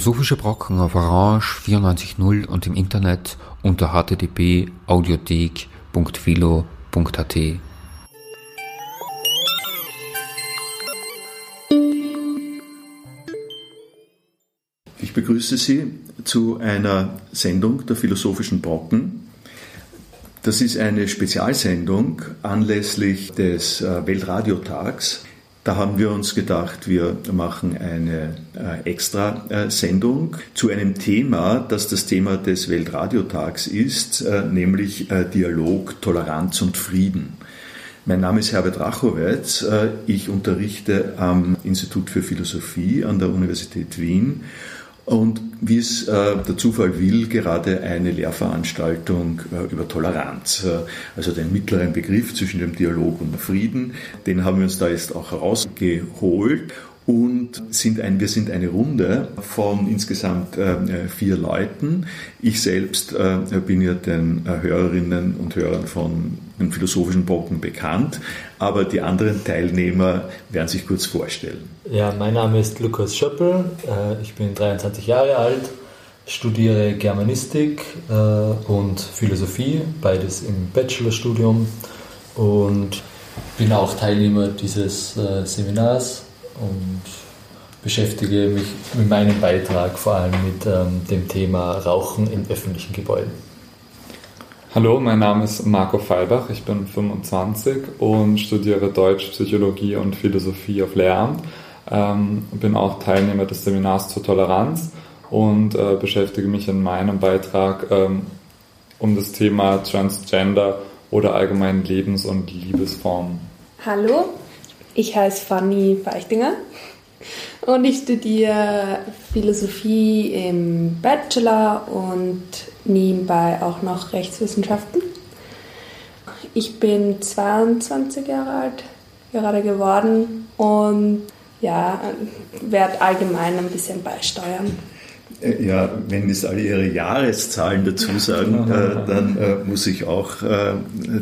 Philosophische Brocken auf Orange 94.0 und im Internet unter http://audiothek.philo.at. Ich begrüße Sie zu einer Sendung der Philosophischen Brocken. Das ist eine Spezialsendung anlässlich des äh, Weltradiotags. Da haben wir uns gedacht, wir machen eine äh, Extra-Sendung zu einem Thema, das das Thema des Weltradiotags ist, äh, nämlich Dialog, Toleranz und Frieden. Mein Name ist Herbert Rachowitz. Ich unterrichte am Institut für Philosophie an der Universität Wien und wie es äh, der Zufall will, gerade eine Lehrveranstaltung äh, über Toleranz, äh, also den mittleren Begriff zwischen dem Dialog und dem Frieden, den haben wir uns da jetzt auch rausgeholt und sind ein, wir sind eine Runde von insgesamt äh, vier Leuten. Ich selbst äh, bin ja den äh, Hörerinnen und Hörern von den philosophischen Brocken bekannt, aber die anderen Teilnehmer werden sich kurz vorstellen. Ja, mein Name ist Lukas Schöppel, äh, ich bin 23 Jahre alt, studiere Germanistik äh, und Philosophie, beides im Bachelorstudium und bin auch Teilnehmer dieses äh, Seminars und beschäftige mich mit meinem Beitrag vor allem mit ähm, dem Thema Rauchen in öffentlichen Gebäuden. Hallo, mein Name ist Marco Feibach, ich bin 25 und studiere Deutsch, Psychologie und Philosophie auf Lehramt. Ähm, bin auch Teilnehmer des Seminars zur Toleranz und äh, beschäftige mich in meinem Beitrag ähm, um das Thema Transgender oder allgemein Lebens- und Liebesformen. Hallo, ich heiße Fanny Feichtinger und ich studiere Philosophie im Bachelor und nebenbei auch noch Rechtswissenschaften. Ich bin 22 Jahre alt gerade geworden und ja, werde allgemein ein bisschen beisteuern. Äh, ja, wenn es alle ihre Jahreszahlen dazu sagen, äh, dann äh, muss ich auch äh,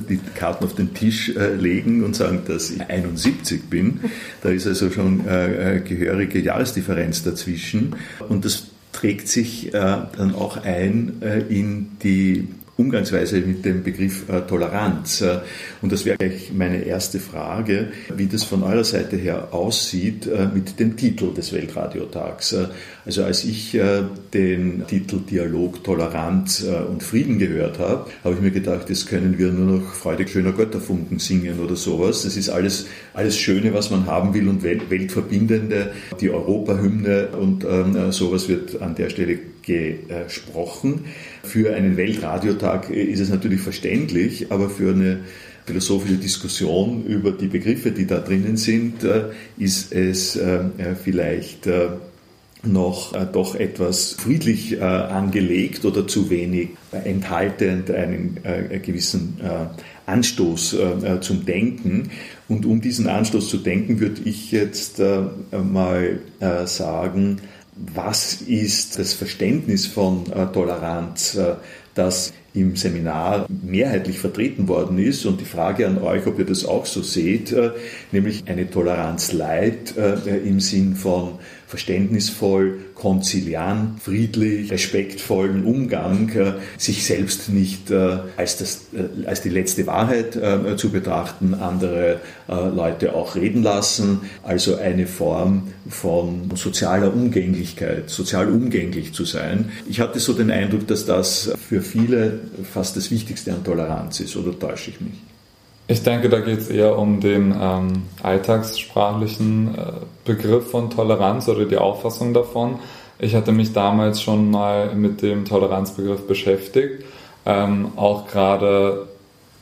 die Karten auf den Tisch äh, legen und sagen, dass ich 71 bin. Da ist also schon äh, gehörige Jahresdifferenz dazwischen. Und das trägt sich dann auch ein in die Umgangsweise mit dem Begriff äh, Toleranz. Äh, und das wäre gleich meine erste Frage, wie das von eurer Seite her aussieht äh, mit dem Titel des Weltradiotags. Äh, also als ich äh, den Titel Dialog, Toleranz äh, und Frieden gehört habe, habe ich mir gedacht, jetzt können wir nur noch freudig schöner Götterfunken singen oder sowas. Das ist alles, alles Schöne, was man haben will und Weltverbindende. Die Europahymne und ähm, sowas wird an der Stelle gesprochen. Für einen Weltradiotag ist es natürlich verständlich, aber für eine philosophische Diskussion über die Begriffe, die da drinnen sind, äh, ist es äh, vielleicht äh, noch doch etwas friedlich angelegt oder zu wenig enthaltend einen gewissen Anstoß zum Denken. Und um diesen Anstoß zu denken, würde ich jetzt mal sagen, was ist das Verständnis von äh, Toleranz, äh, das im Seminar mehrheitlich vertreten worden ist. Und die Frage an euch, ob ihr das auch so seht, äh, nämlich eine Toleranz Leid im Sinn von verständnisvoll, konziliant, friedlich, respektvollen Umgang, äh, sich selbst nicht äh, als, das, äh, als die letzte Wahrheit zu betrachten, andere Leute auch reden lassen, also eine Form von sozialer Umgänglichkeit, sozial umgänglich zu sein. Ich hatte so den Eindruck, dass das für viele fast das Wichtigste an Toleranz ist, oder täusche ich mich? Ich denke, da geht es eher um den ähm, alltagssprachlichen äh, Begriff von Toleranz oder die Auffassung davon. Ich hatte mich damals schon mal mit dem Toleranzbegriff beschäftigt, ähm, auch gerade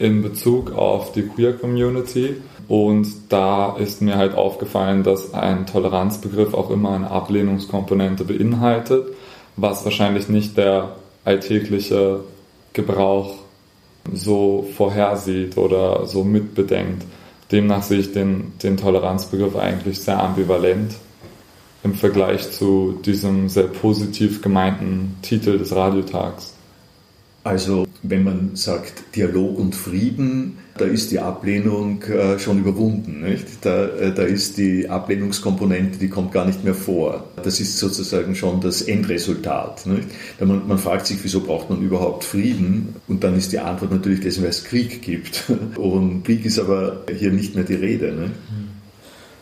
in Bezug auf die Queer Community. Und da ist mir halt aufgefallen, dass ein Toleranzbegriff auch immer eine Ablehnungskomponente beinhaltet, was wahrscheinlich nicht der alltägliche Gebrauch so vorhersieht oder so mitbedenkt. Demnach sehe ich den, den Toleranzbegriff eigentlich sehr ambivalent im Vergleich zu diesem sehr positiv gemeinten Titel des Radiotags. Also wenn man sagt Dialog und Frieden, da ist die Ablehnung äh, schon überwunden. Nicht? Da, äh, da ist die Ablehnungskomponente, die kommt gar nicht mehr vor. Das ist sozusagen schon das Endresultat. Nicht? Man, man fragt sich, wieso braucht man überhaupt Frieden? Und dann ist die Antwort natürlich dessen, weil es Krieg gibt. Und Krieg ist aber hier nicht mehr die Rede. Nicht?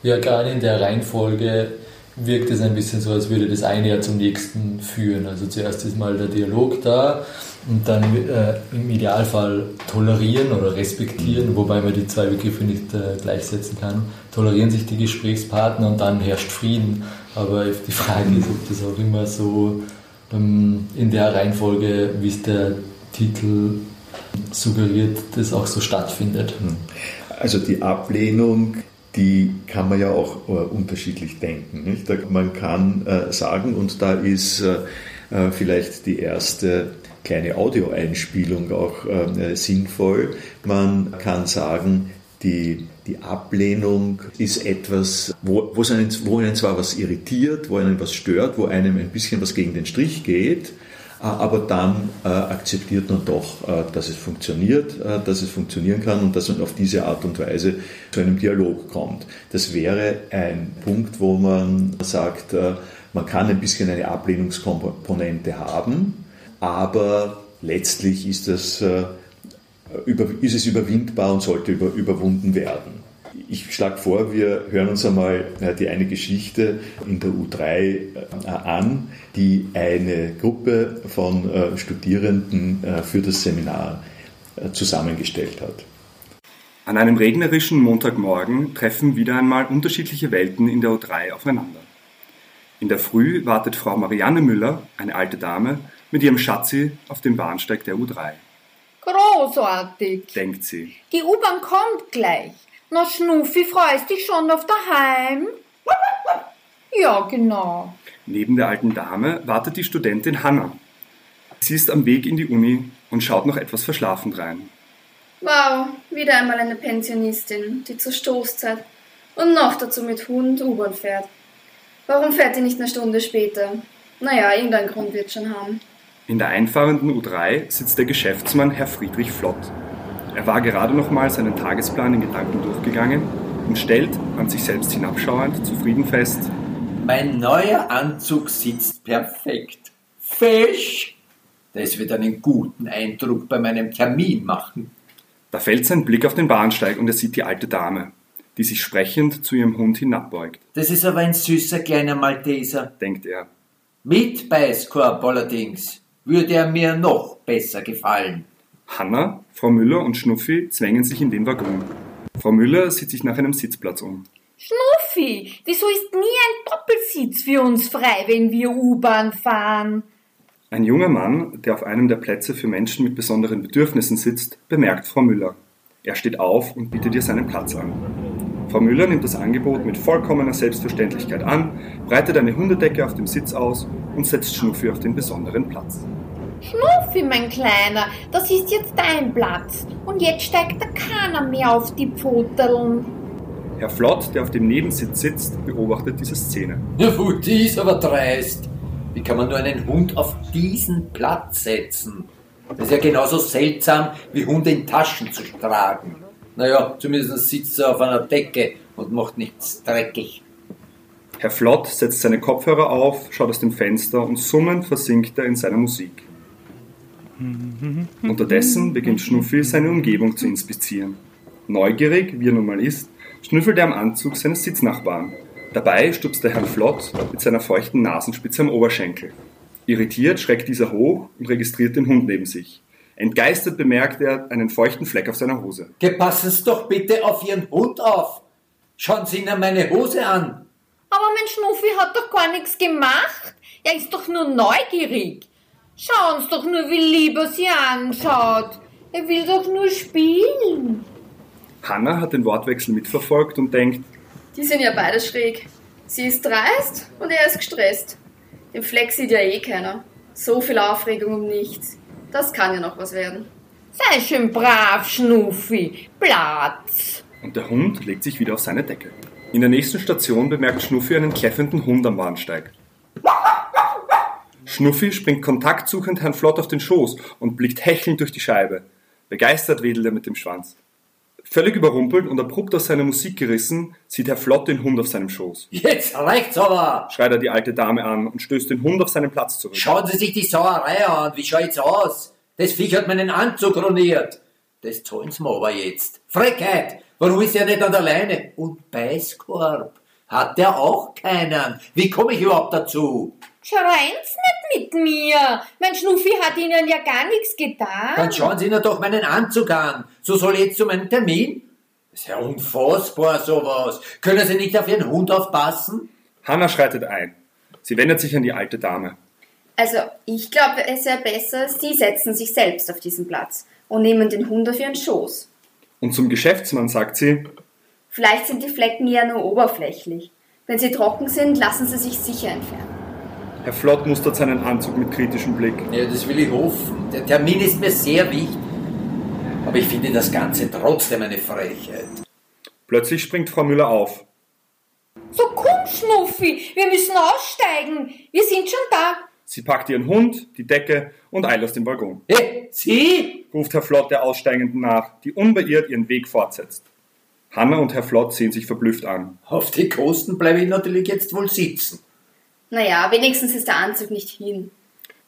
Ja, gerade in der Reihenfolge wirkt es ein bisschen so, als würde das eine ja zum nächsten führen. Also zuerst ist mal der Dialog da und dann äh, im Idealfall tolerieren oder respektieren, wobei man die zwei Begriffe nicht äh, gleichsetzen kann. Tolerieren sich die Gesprächspartner und dann herrscht Frieden. Aber die Frage ist, ob das auch immer so ähm, in der Reihenfolge, wie es der Titel suggeriert, das auch so stattfindet. Also die Ablehnung die kann man ja auch äh, unterschiedlich denken. Nicht? Man kann äh, sagen, und da ist äh, äh vielleicht die erste kleine Audioeinspielung auch äh, sinnvoll, man kann sagen, die, die Ablehnung ist etwas, wo, einen, wo einen zwar was irritiert, wo einen was stört, wo einem ein bisschen was gegen den Strich geht, aber dann äh, akzeptiert man doch, äh, dass es funktioniert, äh, dass es funktionieren kann und dass man auf diese Art und Weise zu einem Dialog kommt. Das wäre ein Punkt, wo man sagt, äh, man kann ein bisschen eine Ablehnungskomponente haben, aber letztlich ist, das, äh, über, ist es überwindbar und sollte über, überwunden werden. Ich schlage vor, wir hören uns einmal äh, die eine Geschichte in der U3 äh, an, die eine Gruppe von äh, Studierenden für das Seminar zusammengestellt hat. An einem regnerischen Montagmorgen treffen wieder einmal unterschiedliche Welten in der U3 aufeinander. In der Früh wartet Frau Marianne Müller, eine alte Dame, mit ihrem Schatzi auf dem Bahnsteig der U3. Großartig, denkt sie. Die U-Bahn kommt gleich. Na Schnuffi, freust dich schon auf daheim? Ja, genau. Neben der alten Dame wartet die Studentin Hanna. Sie ist am Weg in die Uni und schaut noch etwas verschlafen rein. Wow, wieder einmal eine Pensionistin, die zur Stoßzeit und noch dazu mit Hund U-Bahn fährt. Warum fährt die nicht eine Stunde später? Naja, irgendeinen Grund wird schon haben. In der einfahrenden U3 sitzt der Geschäftsmann Herr Friedrich Flott. Er war gerade noch mal seinen Tagesplan in Gedanken durchgegangen und stellt, an sich selbst hinabschauend, zufrieden fest: Mein neuer Anzug sitzt perfekt. Fisch! Das wird einen guten Eindruck bei meinem Termin machen. Da fällt sein Blick auf den Bahnsteig und er sieht die alte Dame, die sich sprechend zu ihrem Hund hinabbeugt. Das ist aber ein süßer kleiner Malteser, denkt er. Mit Beißkorb allerdings würde er mir noch besser gefallen. Hanna, Frau Müller und Schnuffi zwängen sich in den Waggon. Frau Müller sieht sich nach einem Sitzplatz um. Schnuffi, wieso ist nie ein Doppelsitz für uns frei, wenn wir U-Bahn fahren? Ein junger Mann, der auf einem der Plätze für Menschen mit besonderen Bedürfnissen sitzt, bemerkt Frau Müller. Er steht auf und bietet ihr seinen Platz an. Frau Müller nimmt das Angebot mit vollkommener Selbstverständlichkeit an, breitet eine Hundedecke auf dem Sitz aus und setzt Schnuffi auf den besonderen Platz. Schnuffi, mein Kleiner, das ist jetzt dein Platz. Und jetzt steigt da keiner mehr auf die Pfoteln. Herr Flott, der auf dem Nebensitz sitzt, beobachtet diese Szene. Ja, die ist aber dreist. Wie kann man nur einen Hund auf diesen Platz setzen? Das ist ja genauso seltsam, wie Hunde in Taschen zu tragen. Naja, zumindest sitzt er auf einer Decke und macht nichts dreckig. Herr Flott setzt seine Kopfhörer auf, schaut aus dem Fenster und summend versinkt er in seiner Musik. Unterdessen beginnt Schnuffi seine Umgebung zu inspizieren. Neugierig, wie er nun mal ist, schnüffelt er am Anzug seines Sitznachbarn. Dabei stupst der Herr Flott mit seiner feuchten Nasenspitze am Oberschenkel. Irritiert schreckt dieser hoch und registriert den Hund neben sich. Entgeistert bemerkt er einen feuchten Fleck auf seiner Hose. Passen Sie doch bitte auf Ihren Hund auf. Schauen Sie Ihnen meine Hose an. Aber mein Schnuffi hat doch gar nichts gemacht. Er ist doch nur neugierig. Schauen Sie doch nur, wie lieb er sie anschaut. Er will doch nur spielen. Hanna hat den Wortwechsel mitverfolgt und denkt, die sind ja beide schräg. Sie ist dreist und er ist gestresst. Den Fleck sieht ja eh keiner. So viel Aufregung um nichts. Das kann ja noch was werden. Sei schön brav, Schnuffi. Platz. Und der Hund legt sich wieder auf seine Decke. In der nächsten Station bemerkt Schnuffi einen kläffenden Hund am Bahnsteig. Schnuffi springt kontaktsuchend Herrn Flott auf den Schoß und blickt hechelnd durch die Scheibe. Begeistert wedelt er mit dem Schwanz. Völlig überrumpelt und abrupt aus seiner Musik gerissen, sieht Herr Flott den Hund auf seinem Schoß. Jetzt reicht's aber! Schreit er die alte Dame an und stößt den Hund auf seinen Platz zurück. Schauen Sie sich die Sauerei an. Wie schaut's aus? Das Viech hat meinen Anzug ruiniert. Das zahlen Sie mir aber jetzt. Frechheit! Warum ist er nicht an der Leine? Und Beißkorb? Hat der auch keinen? Wie komme ich überhaupt dazu? Schreien's nicht mit mir. Mein Schnuffi hat Ihnen ja gar nichts getan. Dann schauen Sie Ihnen doch meinen Anzug an. So soll jetzt zu meinem Termin? Das ist ja unfassbar sowas. Können Sie nicht auf Ihren Hund aufpassen? Hanna schreitet ein. Sie wendet sich an die alte Dame. Also, ich glaube, es wäre besser, Sie setzen sich selbst auf diesen Platz und nehmen den Hund auf Ihren Schoß. Und zum Geschäftsmann sagt sie, Vielleicht sind die Flecken ja nur oberflächlich. Wenn sie trocken sind, lassen sie sich sicher entfernen. Herr Flott mustert seinen Anzug mit kritischem Blick. Ja, das will ich hoffen. Der Termin ist mir sehr wichtig. Aber ich finde das Ganze trotzdem eine Frechheit. Plötzlich springt Frau Müller auf. So komm, Schnuffi, wir müssen aussteigen. Wir sind schon da. Sie packt ihren Hund, die Decke und eilt aus dem Waggon. Hey, Sie? ruft Herr Flott der Aussteigenden nach, die unbeirrt ihren Weg fortsetzt. Hanna und Herr Flott sehen sich verblüfft an. Auf die Kosten bleibe ich natürlich jetzt wohl sitzen. Naja, wenigstens ist der Anzug nicht hin.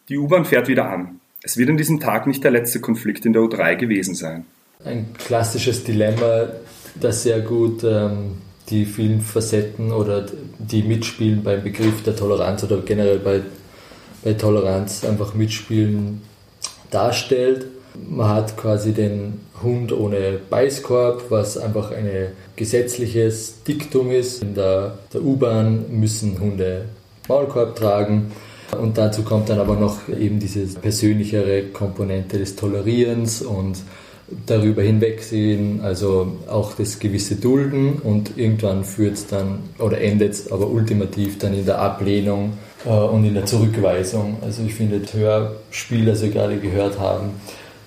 Die U-Bahn fährt wieder an. Es wird an diesem Tag nicht der letzte Konflikt in der U3 gewesen sein. Ein klassisches Dilemma, das sehr gut ähm, die vielen Facetten oder die mitspielen beim Begriff der Toleranz oder generell bei, bei Toleranz einfach mitspielen darstellt. Man hat quasi den Hund ohne Beißkorb, was einfach ein gesetzliches Diktum ist. In der, der U-Bahn müssen Hunde Maulkorb tragen. Und dazu kommt dann aber noch eben diese persönlichere Komponente des Tolerierens und darüber hinwegsehen, also auch das gewisse Dulden und irgendwann führt es dann oder endet es aber ultimativ dann in der Ablehnung äh, und in der Zurückweisung. Also ich finde, das Hörspiel, das wir gerade gehört haben,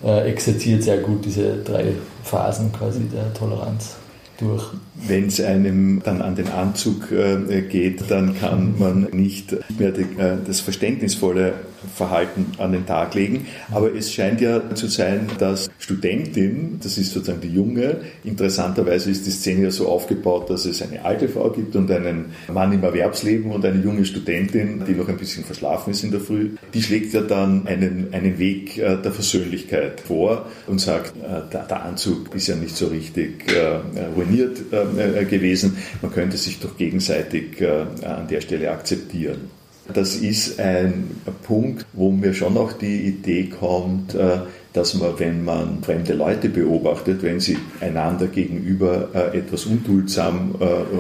äh, exerziert sehr gut diese drei Phasen quasi der Toleranz durch. Wenn es einem dann an den Anzug äh, geht, dann kann man nicht mehr die, äh, das verständnisvolle Verhalten an den Tag legen. Aber es scheint ja zu sein, dass Studentin, das ist sozusagen die Junge, interessanterweise ist die Szene ja so aufgebaut, dass es eine alte Frau gibt und einen Mann im Erwerbsleben und eine junge Studentin, die noch ein bisschen verschlafen ist in der Früh. Die schlägt ja dann einen, einen Weg äh, der Versöhnlichkeit vor und sagt, äh, der, der Anzug ist ja nicht so richtig äh, ruiniert äh, gewesen. Man könnte sich doch gegenseitig äh, an der Stelle akzeptieren. Das ist ein Punkt, wo mir schon auch die Idee kommt, äh, dass man, wenn man fremde Leute beobachtet, wenn sie einander gegenüber etwas unduldsam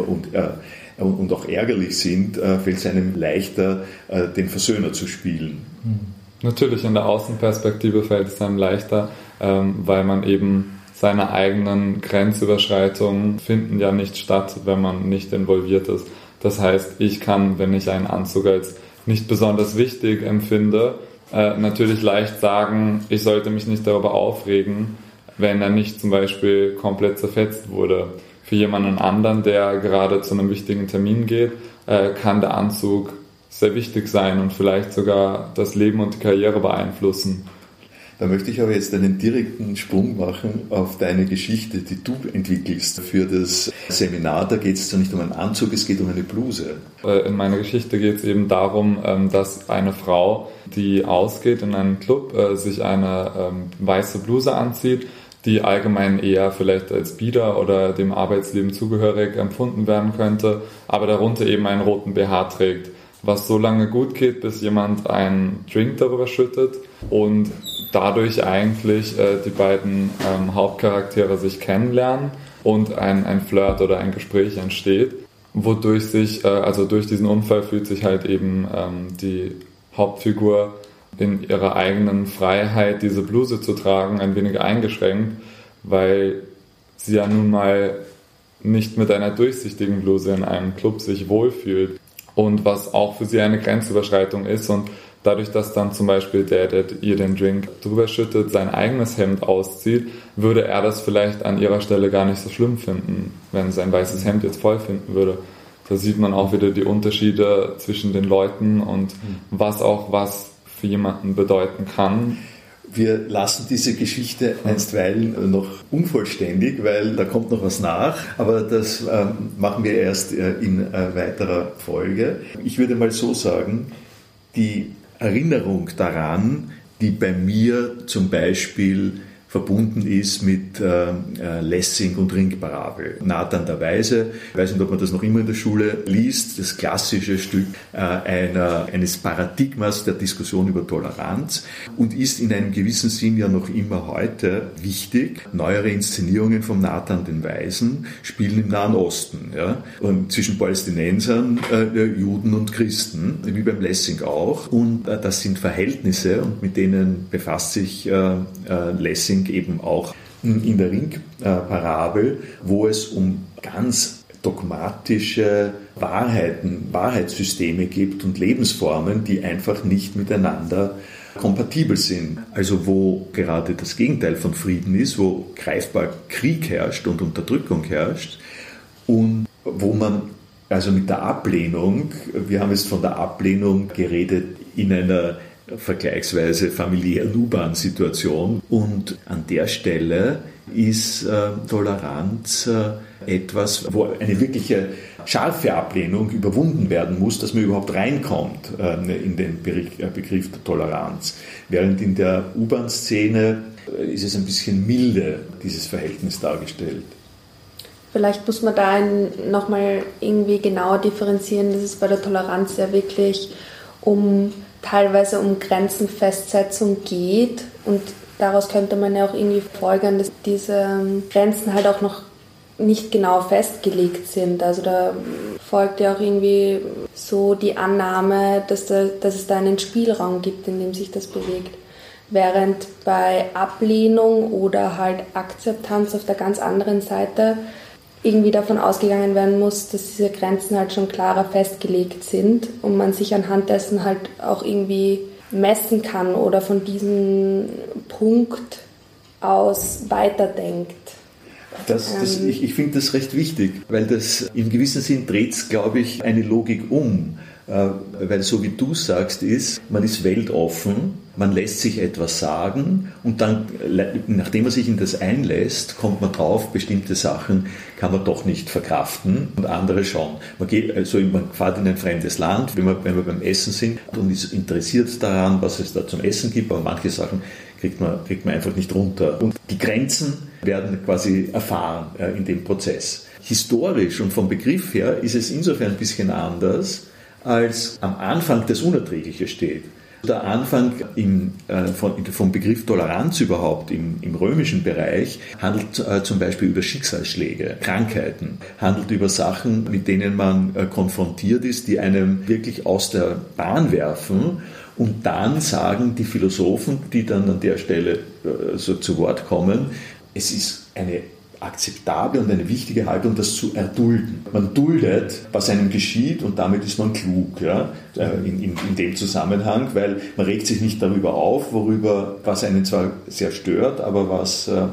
und, und auch ärgerlich sind, fällt es einem leichter, den Versöhner zu spielen. Natürlich in der Außenperspektive fällt es einem leichter, ähm, weil man eben seine eigenen Grenzüberschreitungen finden ja nicht statt, wenn man nicht involviert ist. Das heißt, ich kann, wenn ich einen Anzug als nicht besonders wichtig empfinde, äh, natürlich leicht sagen, ich sollte mich nicht darüber aufregen, wenn er nicht zum Beispiel komplett zerfetzt wurde. Für jemanden anderen, der gerade zu einem wichtigen Termin geht, äh, kann der Anzug sehr wichtig sein und vielleicht sogar das Leben und die Karriere beeinflussen. Da möchte ich aber jetzt einen direkten Sprung machen auf deine Geschichte, die du entwickelst für das Seminar. Da geht es zwar nicht um einen Anzug, es geht um eine Bluse. Äh, in meiner Geschichte geht es eben darum, ähm, dass eine Frau, die ausgeht in einen Club, äh, sich eine ähm, weiße Bluse anzieht, die allgemein eher vielleicht als bieder oder dem Arbeitsleben zugehörig empfunden werden könnte, aber darunter eben einen roten BH trägt was so lange gut geht, bis jemand einen Drink darüber schüttet und dadurch eigentlich äh, die beiden ähm, Hauptcharaktere sich kennenlernen und ein, ein Flirt oder ein Gespräch entsteht, wodurch sich, äh, also durch diesen Unfall fühlt sich halt eben ähm, die Hauptfigur in ihrer eigenen Freiheit, diese Bluse zu tragen, ein wenig eingeschränkt, weil sie ja nun mal nicht mit einer durchsichtigen Bluse in einem Club sich wohlfühlt und was auch für sie eine Grenzüberschreitung ist und dadurch, dass dann zum Beispiel der, der ihr den Drink drüber schüttet, sein eigenes Hemd auszieht, würde er das vielleicht an ihrer Stelle gar nicht so schlimm finden, wenn sein weißes Hemd jetzt voll finden würde. Da sieht man auch wieder die Unterschiede zwischen den Leuten und was auch was für jemanden bedeuten kann. Wir lassen diese Geschichte einstweilen noch unvollständig, weil da kommt noch was nach, aber das ähm, machen wir erst äh, in äh, weiterer Folge. Ich würde mal so sagen, die Erinnerung daran, die bei mir zum Beispiel verbunden ist mit äh, äh, Lessing und Ringparabel. Nathan der Weise, ich weiß nicht, ob man das noch immer in der Schule liest, das klassische Stück äh, einer, eines Paradigmas der Diskussion über Toleranz und ist in einem gewissen Sinn ja noch immer heute wichtig. Neuere Inszenierungen von Nathan den Weisen spielen im Nahen Osten, ja, und zwischen Palästinensern, äh, Juden und Christen, wie beim Lessing auch. Und äh, das sind Verhältnisse und mit denen befasst sich äh, Lessing Lessing eben auch in der Ringparabel, wo es um ganz dogmatische Wahrheiten, Wahrheitssysteme gibt und Lebensformen, die einfach nicht miteinander kompatibel sind. Also wo gerade das Gegenteil von Frieden ist, wo greifbar Krieg herrscht und Unterdrückung herrscht und wo man also mit der Ablehnung, wir haben jetzt von der Ablehnung geredet in einer vergleichsweise familiären U-Bahn-Situation. Und an der Stelle ist äh, Toleranz äh, etwas, wo eine wirkliche scharfe Ablehnung überwunden werden muss, dass man überhaupt reinkommt äh, in den äh, Begriff der Toleranz. Während in der U-Bahn-Szene äh, ist es ein bisschen milde, dieses Verhältnis dargestellt. Vielleicht muss man da nochmal irgendwie genauer differenzieren, dass es bei der Toleranz ja wirklich um teilweise um Grenzenfestsetzung geht und daraus könnte man ja auch irgendwie folgern, dass diese ähm, Grenzen halt auch noch nicht genau festgelegt sind. Also da folgt ja auch irgendwie so die Annahme, dass, da, dass es da einen Spielraum gibt, in dem sich das bewegt. Während bei Ablehnung oder halt Akzeptanz auf der ganz anderen Seite irgendwie davon ausgegangen werden muss, dass diese Grenzen halt schon klarer festgelegt sind und man sich anhand dessen halt auch irgendwie messen kann oder von diesem Punkt aus weiterdenkt. Das, das, ähm, ich, ich finde das recht wichtig, weil das im gewissen Sinn dreht es, glaube ich, eine Logik um. Äh, weil so wie du sagst, ist, man ist weltoffen, man lässt sich etwas sagen und dann, nachdem man sich in das einlässt, kommt man drauf, bestimmte Sachen kann man doch nicht verkraften und andere schon. Man geht, also man fährt in ein fremdes Land, wenn wir, wenn wir beim Essen sind und ist interessiert daran, was es da zum Essen gibt, aber manche Sachen kriegt man, kriegt man einfach nicht runter. Und die Grenzen werden quasi erfahren äh, in dem Prozess. Historisch und vom Begriff her ist es insofern ein bisschen anders, als am Anfang das Unerträgliche steht. Der Anfang im, äh, von, vom Begriff Toleranz überhaupt im, im römischen Bereich handelt äh, zum Beispiel über Schicksalsschläge, Krankheiten, handelt über Sachen, mit denen man äh, konfrontiert ist, die einem wirklich aus der Bahn werfen. Und dann sagen die Philosophen, die dann an der Stelle äh, so zu Wort kommen, es ist eine akzeptable und eine wichtige Haltung, das zu erdulden. Man duldet, was einem geschieht und damit ist man klug ja, äh, in, in, in, dem Zusammenhang, weil man regt sich nicht darüber auf, worüber, was einen zwar sehr stört, aber was äh,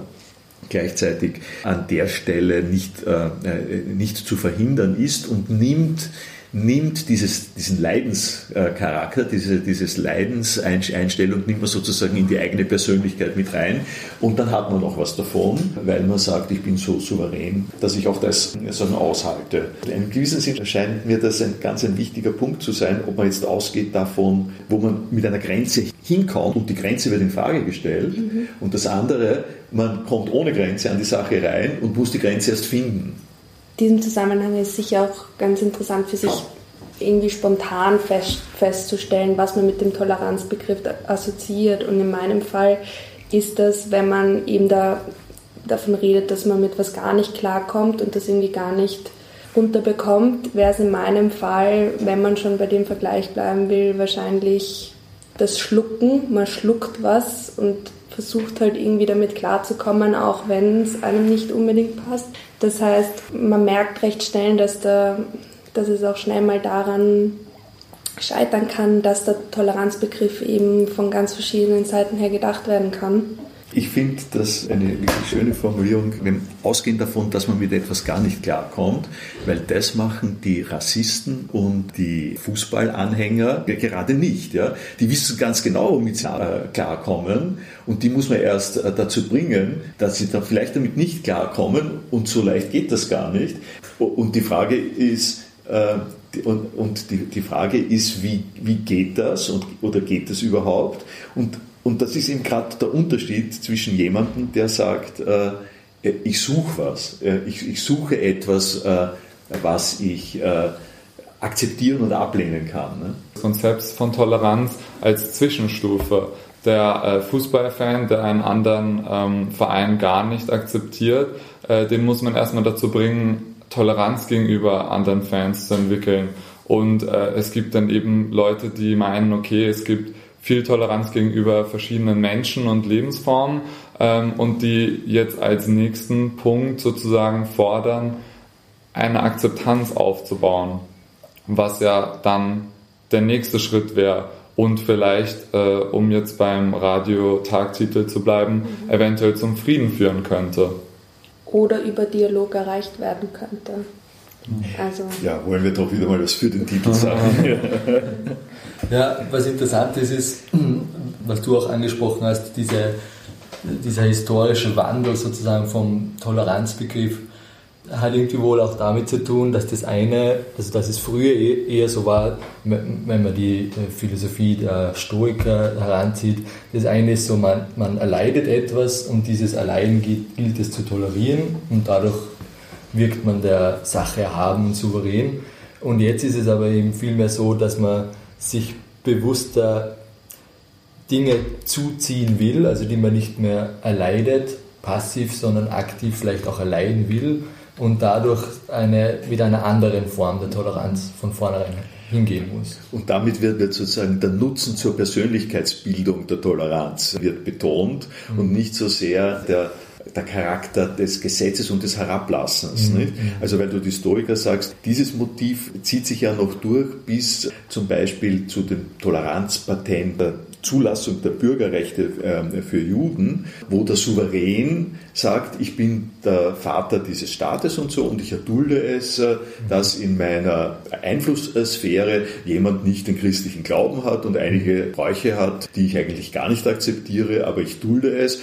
gleichzeitig an der Stelle nicht, äh, äh nicht zu verhindern ist und nimmt nimmt dieses, diesen Leidenscharakter, diese dieses Leidenseinstellung, nimmt man sozusagen in die eigene Persönlichkeit mit rein und dann hat man auch was davon, weil man sagt, ich bin so souverän, dass ich auch das sagen, aushalte. In einem gewissen Sinn scheint mir das ein ganz ein wichtiger Punkt zu sein, ob man jetzt ausgeht davon, wo man mit einer Grenze hinkommt und die Grenze wird in Frage gestellt mhm. und das andere, man kommt ohne Grenze an die Sache rein und muss die Grenze erst finden diesem Zusammenhang ist sicher auch ganz interessant für sich irgendwie spontan fest, festzustellen, was man mit dem Toleranzbegriff assoziiert. Und in meinem Fall ist das, wenn man eben da davon redet, dass man mit was gar nicht klarkommt und das irgendwie gar nicht unterbekommt, wäre es in meinem Fall, wenn man schon bei dem Vergleich bleiben will, wahrscheinlich das Schlucken. Man schluckt was und versucht halt irgendwie damit klarzukommen, auch wenn es einem nicht unbedingt passt. Das heißt, man merkt recht schnell, dass, da, dass es auch schnell mal daran scheitern kann, dass der Toleranzbegriff eben von ganz verschiedenen Seiten her gedacht werden kann. Ich finde das eine wirklich schöne Formulierung, wenn ausgehend davon, dass man mit etwas gar nicht klarkommt, weil das machen die Rassisten und die Fußballanhänger gerade nicht. Ja? Die wissen ganz genau, womit sie äh, klarkommen und die muss man erst äh, dazu bringen, dass sie da vielleicht damit nicht klarkommen und so leicht geht das gar nicht. Und die Frage ist, äh, und, die, Frage ist, wie, geht das oder geht das überhaupt? Und und das ist eben gerade der Unterschied zwischen jemandem, der sagt, äh, ich suche was, äh, ich, ich, suche etwas, äh, was ich äh, akzeptieren und ablehnen kann. Ne? Das Konzept von Toleranz als Zwischenstufe. Der äh, Fußballfan, der einen anderen ähm, Verein gar nicht akzeptiert, äh, den muss man erstmal dazu bringen, Toleranz gegenüber anderen Fans zu entwickeln. Und es gibt dann eben Leute, die meinen, okay, es gibt viel Toleranz gegenüber verschiedenen Menschen und Lebensformen ähm, und die jetzt als nächsten Punkt sozusagen fordern, eine Akzeptanz aufzubauen, was ja dann der nächste Schritt wäre und vielleicht, äh, um jetzt beim Radio-Tagtitel zu bleiben, mhm. eventuell zum Frieden führen könnte. Oder über Dialog erreicht werden könnte. Also. Ja, wollen wir doch wieder mal was für den Titel sagen. ja, was interessant ist, ist, was du auch angesprochen hast, diese, dieser historische Wandel sozusagen vom Toleranzbegriff hat irgendwie wohl auch damit zu tun, dass das eine, also dass es früher e-, eher so war, wenn man die Philosophie der Stoiker heranzieht, das eine ist so, man, man erleidet etwas und dieses Erleiden gilt, gilt es zu tolerieren und dadurch wirkt man der Sache erhaben und souverän. Und jetzt ist es aber eben vielmehr so, dass man sich bewusster Dinge zuziehen will, also die man nicht mehr erleidet, passiv, sondern aktiv vielleicht auch erleiden will und dadurch eine, mit einer anderen Form der Toleranz von vornherein hingehen muss. Und damit wird, wird sozusagen der Nutzen zur Persönlichkeitsbildung der Toleranz wird betont mhm. und nicht so sehr der der Charakter des Gesetzes und des Herablassens. Mhm. Also weil du die Historiker sagst, dieses Motiv zieht sich ja noch durch bis zum Beispiel zu dem Toleranzpatent der Zulassung der Bürgerrechte ähm, für Juden, wo der Souverän sagt, ich bin der Vater dieses Staates und so und ich erdulde es, äh, dass in meiner Einflusssphäre jemand nicht den christlichen Glauben hat und einige Bräuche hat, die ich eigentlich gar nicht akzeptiere, aber ich dulde es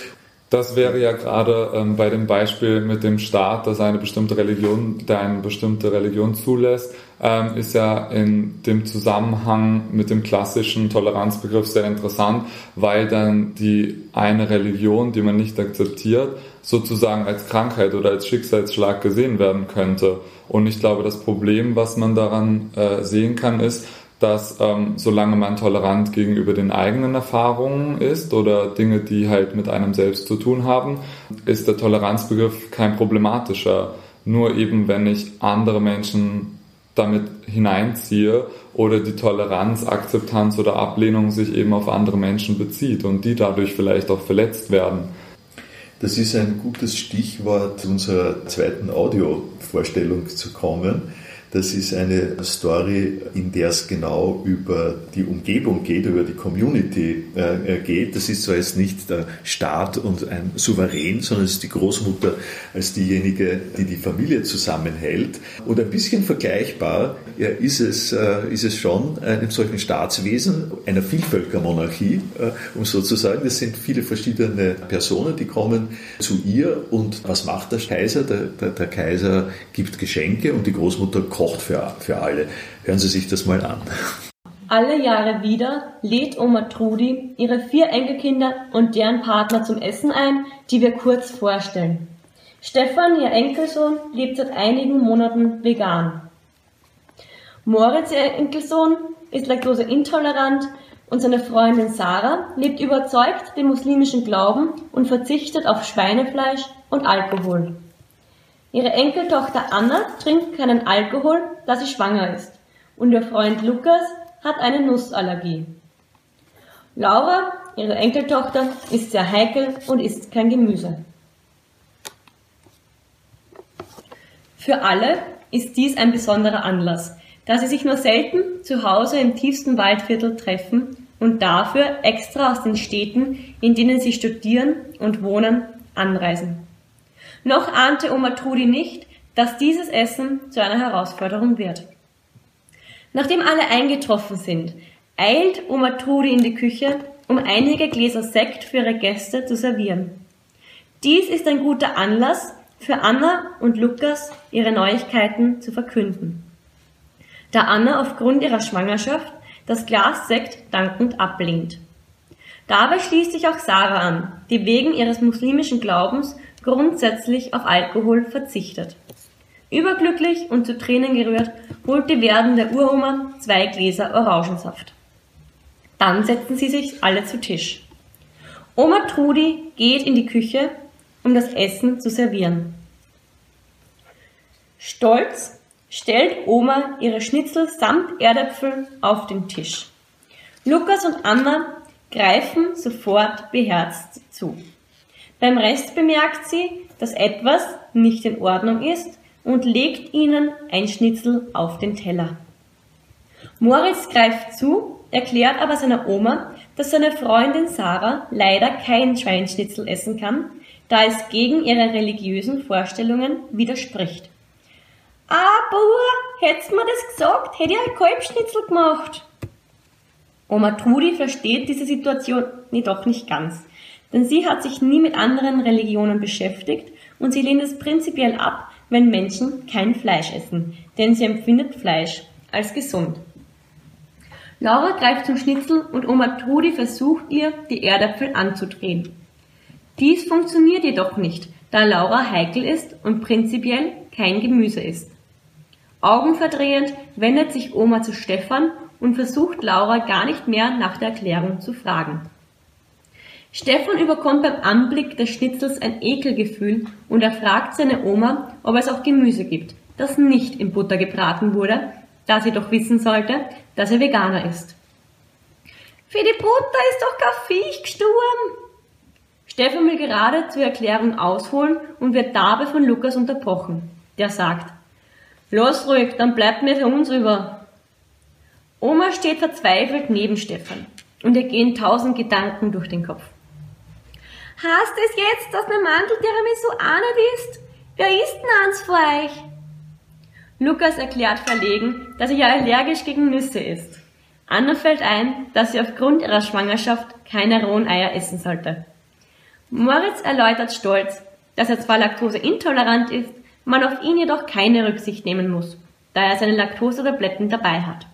das wäre ja gerade ähm, bei dem Beispiel mit dem Staat, dass eine bestimmte Religion, der eine bestimmte Religion zulässt, ähm, ist ja in dem Zusammenhang mit dem klassischen Toleranzbegriff sehr interessant, weil dann die eine Religion, die man nicht akzeptiert, sozusagen als Krankheit oder als Schicksalsschlag gesehen werden könnte. Und ich glaube, das Problem, was man daran äh, sehen kann, ist, dass ähm, solange man tolerant gegenüber den eigenen Erfahrungen ist oder Dinge, die halt mit einem selbst zu tun haben, ist der Toleranzbegriff kein problematischer. Nur eben, wenn ich andere Menschen damit hineinziehe oder die Toleranz, Akzeptanz oder Ablehnung sich eben auf andere Menschen bezieht und die dadurch vielleicht auch verletzt werden. Das ist ein gutes Stichwort unserer zweiten Audiovorstellung zu kommen das ist eine Story, in der es genau über die Umgebung geht, über die Community äh, geht. Das ist zwar jetzt nicht der Staat und ein Souverän, sondern es ist die Großmutter als diejenige, die die Familie zusammenhält. Und ein bisschen vergleichbar ja, ist, es, äh, ist es schon einem solchen Staatswesen, einer Vielvölkermonarchie, äh, um so zu sagen. Das sind viele verschiedene Personen, die kommen zu ihr und was macht der Kaiser? Der, der, der Kaiser gibt Geschenke und die Großmutter kommt kocht für, für alle. Hören Sie sich das mal an. Alle Jahre wieder lädt Oma Trudi ihre vier Enkelkinder und deren Partner zum Essen ein, die wir kurz vorstellen. Stefan, ihr Enkelsohn, lebt seit einigen Monaten vegan. Moritz, ihr Enkelsohn, ist laktoseintolerant und seine Freundin Sarah lebt überzeugt dem muslimischen Glauben und verzichtet auf Schweinefleisch und Alkohol. Ihre Enkeltochter Anna trinkt keinen Alkohol, da sie schwanger ist. Und ihr Freund Lukas hat eine Nussallergie. Laura, ihre Enkeltochter, ist sehr heikel und isst kein Gemüse. Für alle ist dies ein besonderer Anlass, da sie sich nur selten zu Hause im tiefsten Waldviertel treffen und dafür extra aus den Städten, in denen sie studieren und wohnen, anreisen. Noch ahnte Oma Trudi nicht, dass dieses Essen zu einer Herausforderung wird. Nachdem alle eingetroffen sind, eilt Oma Trudi in die Küche, um einige Gläser Sekt für ihre Gäste zu servieren. Dies ist ein guter Anlass für Anna und Lukas, ihre Neuigkeiten zu verkünden. Da Anna aufgrund ihrer Schwangerschaft das Glas Sekt dankend ablehnt. Dabei schließt sich auch Sarah an, die wegen ihres muslimischen Glaubens grundsätzlich auf Alkohol verzichtet. Überglücklich und zu Tränen gerührt holt die werdende Uroma zwei Gläser Orangensaft. Dann setzen sie sich alle zu Tisch. Oma Trudi geht in die Küche, um das Essen zu servieren. Stolz stellt Oma ihre Schnitzel samt Erdäpfeln auf den Tisch. Lukas und Anna greifen sofort beherzt zu. Beim Rest bemerkt sie, dass etwas nicht in Ordnung ist und legt ihnen ein Schnitzel auf den Teller. Moritz greift zu, erklärt aber seiner Oma, dass seine Freundin Sarah leider kein Schweinschnitzel essen kann, da es gegen ihre religiösen Vorstellungen widerspricht. Ah, Bauer, hättest mir das gesagt, hätte ich ein Kalbschnitzel gemacht. Oma Trudi versteht diese Situation jedoch nicht ganz, denn sie hat sich nie mit anderen Religionen beschäftigt und sie lehnt es prinzipiell ab, wenn Menschen kein Fleisch essen, denn sie empfindet Fleisch als gesund. Laura greift zum Schnitzel und Oma Trudi versucht ihr, die Erdäpfel anzudrehen. Dies funktioniert jedoch nicht, da Laura heikel ist und prinzipiell kein Gemüse ist. Augenverdrehend wendet sich Oma zu Stefan und versucht Laura gar nicht mehr nach der Erklärung zu fragen. Stefan überkommt beim Anblick des Schnitzels ein Ekelgefühl und er fragt seine Oma, ob es auch Gemüse gibt, das nicht in Butter gebraten wurde, da sie doch wissen sollte, dass er Veganer ist. Für die Butter ist doch kein Viech gestorben. Stefan will gerade zur Erklärung ausholen und wird dabei von Lukas unterbrochen. Der sagt, Los ruhig, dann bleibt mir für uns über. Oma steht verzweifelt neben Stefan und ihr gehen tausend Gedanken durch den Kopf. Hast es jetzt, dass mein Mandel Tiramisu auch nicht ist? Wer isst denn eins für euch? Lukas erklärt verlegen, dass er ja allergisch gegen Nüsse ist. Anna fällt ein, dass sie aufgrund ihrer Schwangerschaft keine rohen Eier essen sollte. Moritz erläutert stolz, dass er zwar laktoseintolerant ist, man auf ihn jedoch keine Rücksicht nehmen muss, da er seine Laktosetabletten dabei hat.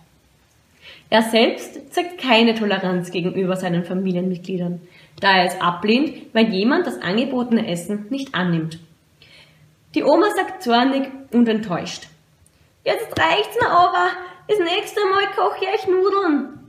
Er selbst zeigt keine Toleranz gegenüber seinen Familienmitgliedern, da er es ablehnt, wenn jemand das angebotene Essen nicht annimmt. Die Oma sagt zornig und enttäuscht. Jetzt reicht's mir aber, das nächste Mal koche ich Nudeln.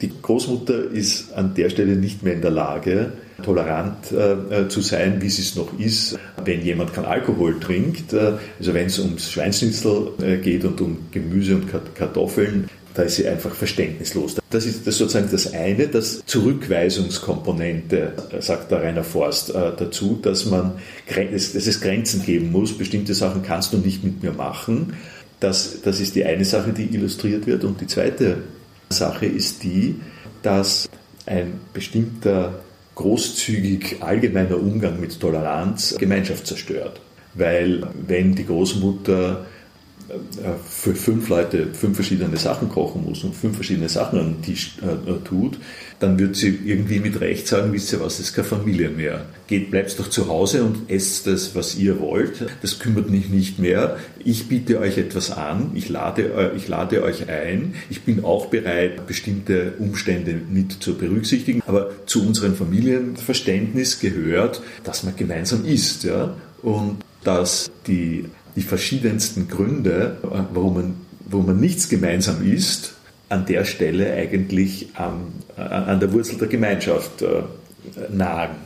Die Großmutter ist an der Stelle nicht mehr in der Lage, tolerant äh, zu sein, wie sie es noch ist, wenn jemand keinen Alkohol trinkt. Äh, also wenn es ums Schweinsnitzel äh, geht und um Gemüse und Kartoffeln, da ist sie einfach verständnislos. Das ist das sozusagen das eine, das Zurückweisungskomponente, äh, sagt der Rainer Forst äh, dazu, dass, man, dass es Grenzen geben muss. Bestimmte Sachen kannst du nicht mit mir machen. Das, das ist die eine Sache, die illustriert wird. Und die zweite Sache ist die, dass ein bestimmter großzügig allgemeiner Umgang mit Toleranz Gemeinschaft zerstört. Weil wenn die Großmutter für fünf Leute fünf verschiedene Sachen kochen muss und fünf verschiedene Sachen an den Tisch äh, tut, dann wird sie irgendwie mit Recht sagen, wisst ihr was, das ist keine Familie mehr. Geht, bleibt doch zu Hause und esst das, was ihr wollt. Das kümmert mich nicht mehr. Ich biete euch etwas an, ich lade, ich lade euch ein. Ich bin auch bereit, bestimmte Umstände mit zu berücksichtigen. Aber zu unserem Familienverständnis gehört, dass man gemeinsam isst. Ja? Und dass die die verschiedensten Gründe, äh, warum man, warum man nichts gemeinsam ist, an der Stelle eigentlich an, an der Wurzel der Gemeinschaft äh, nagen.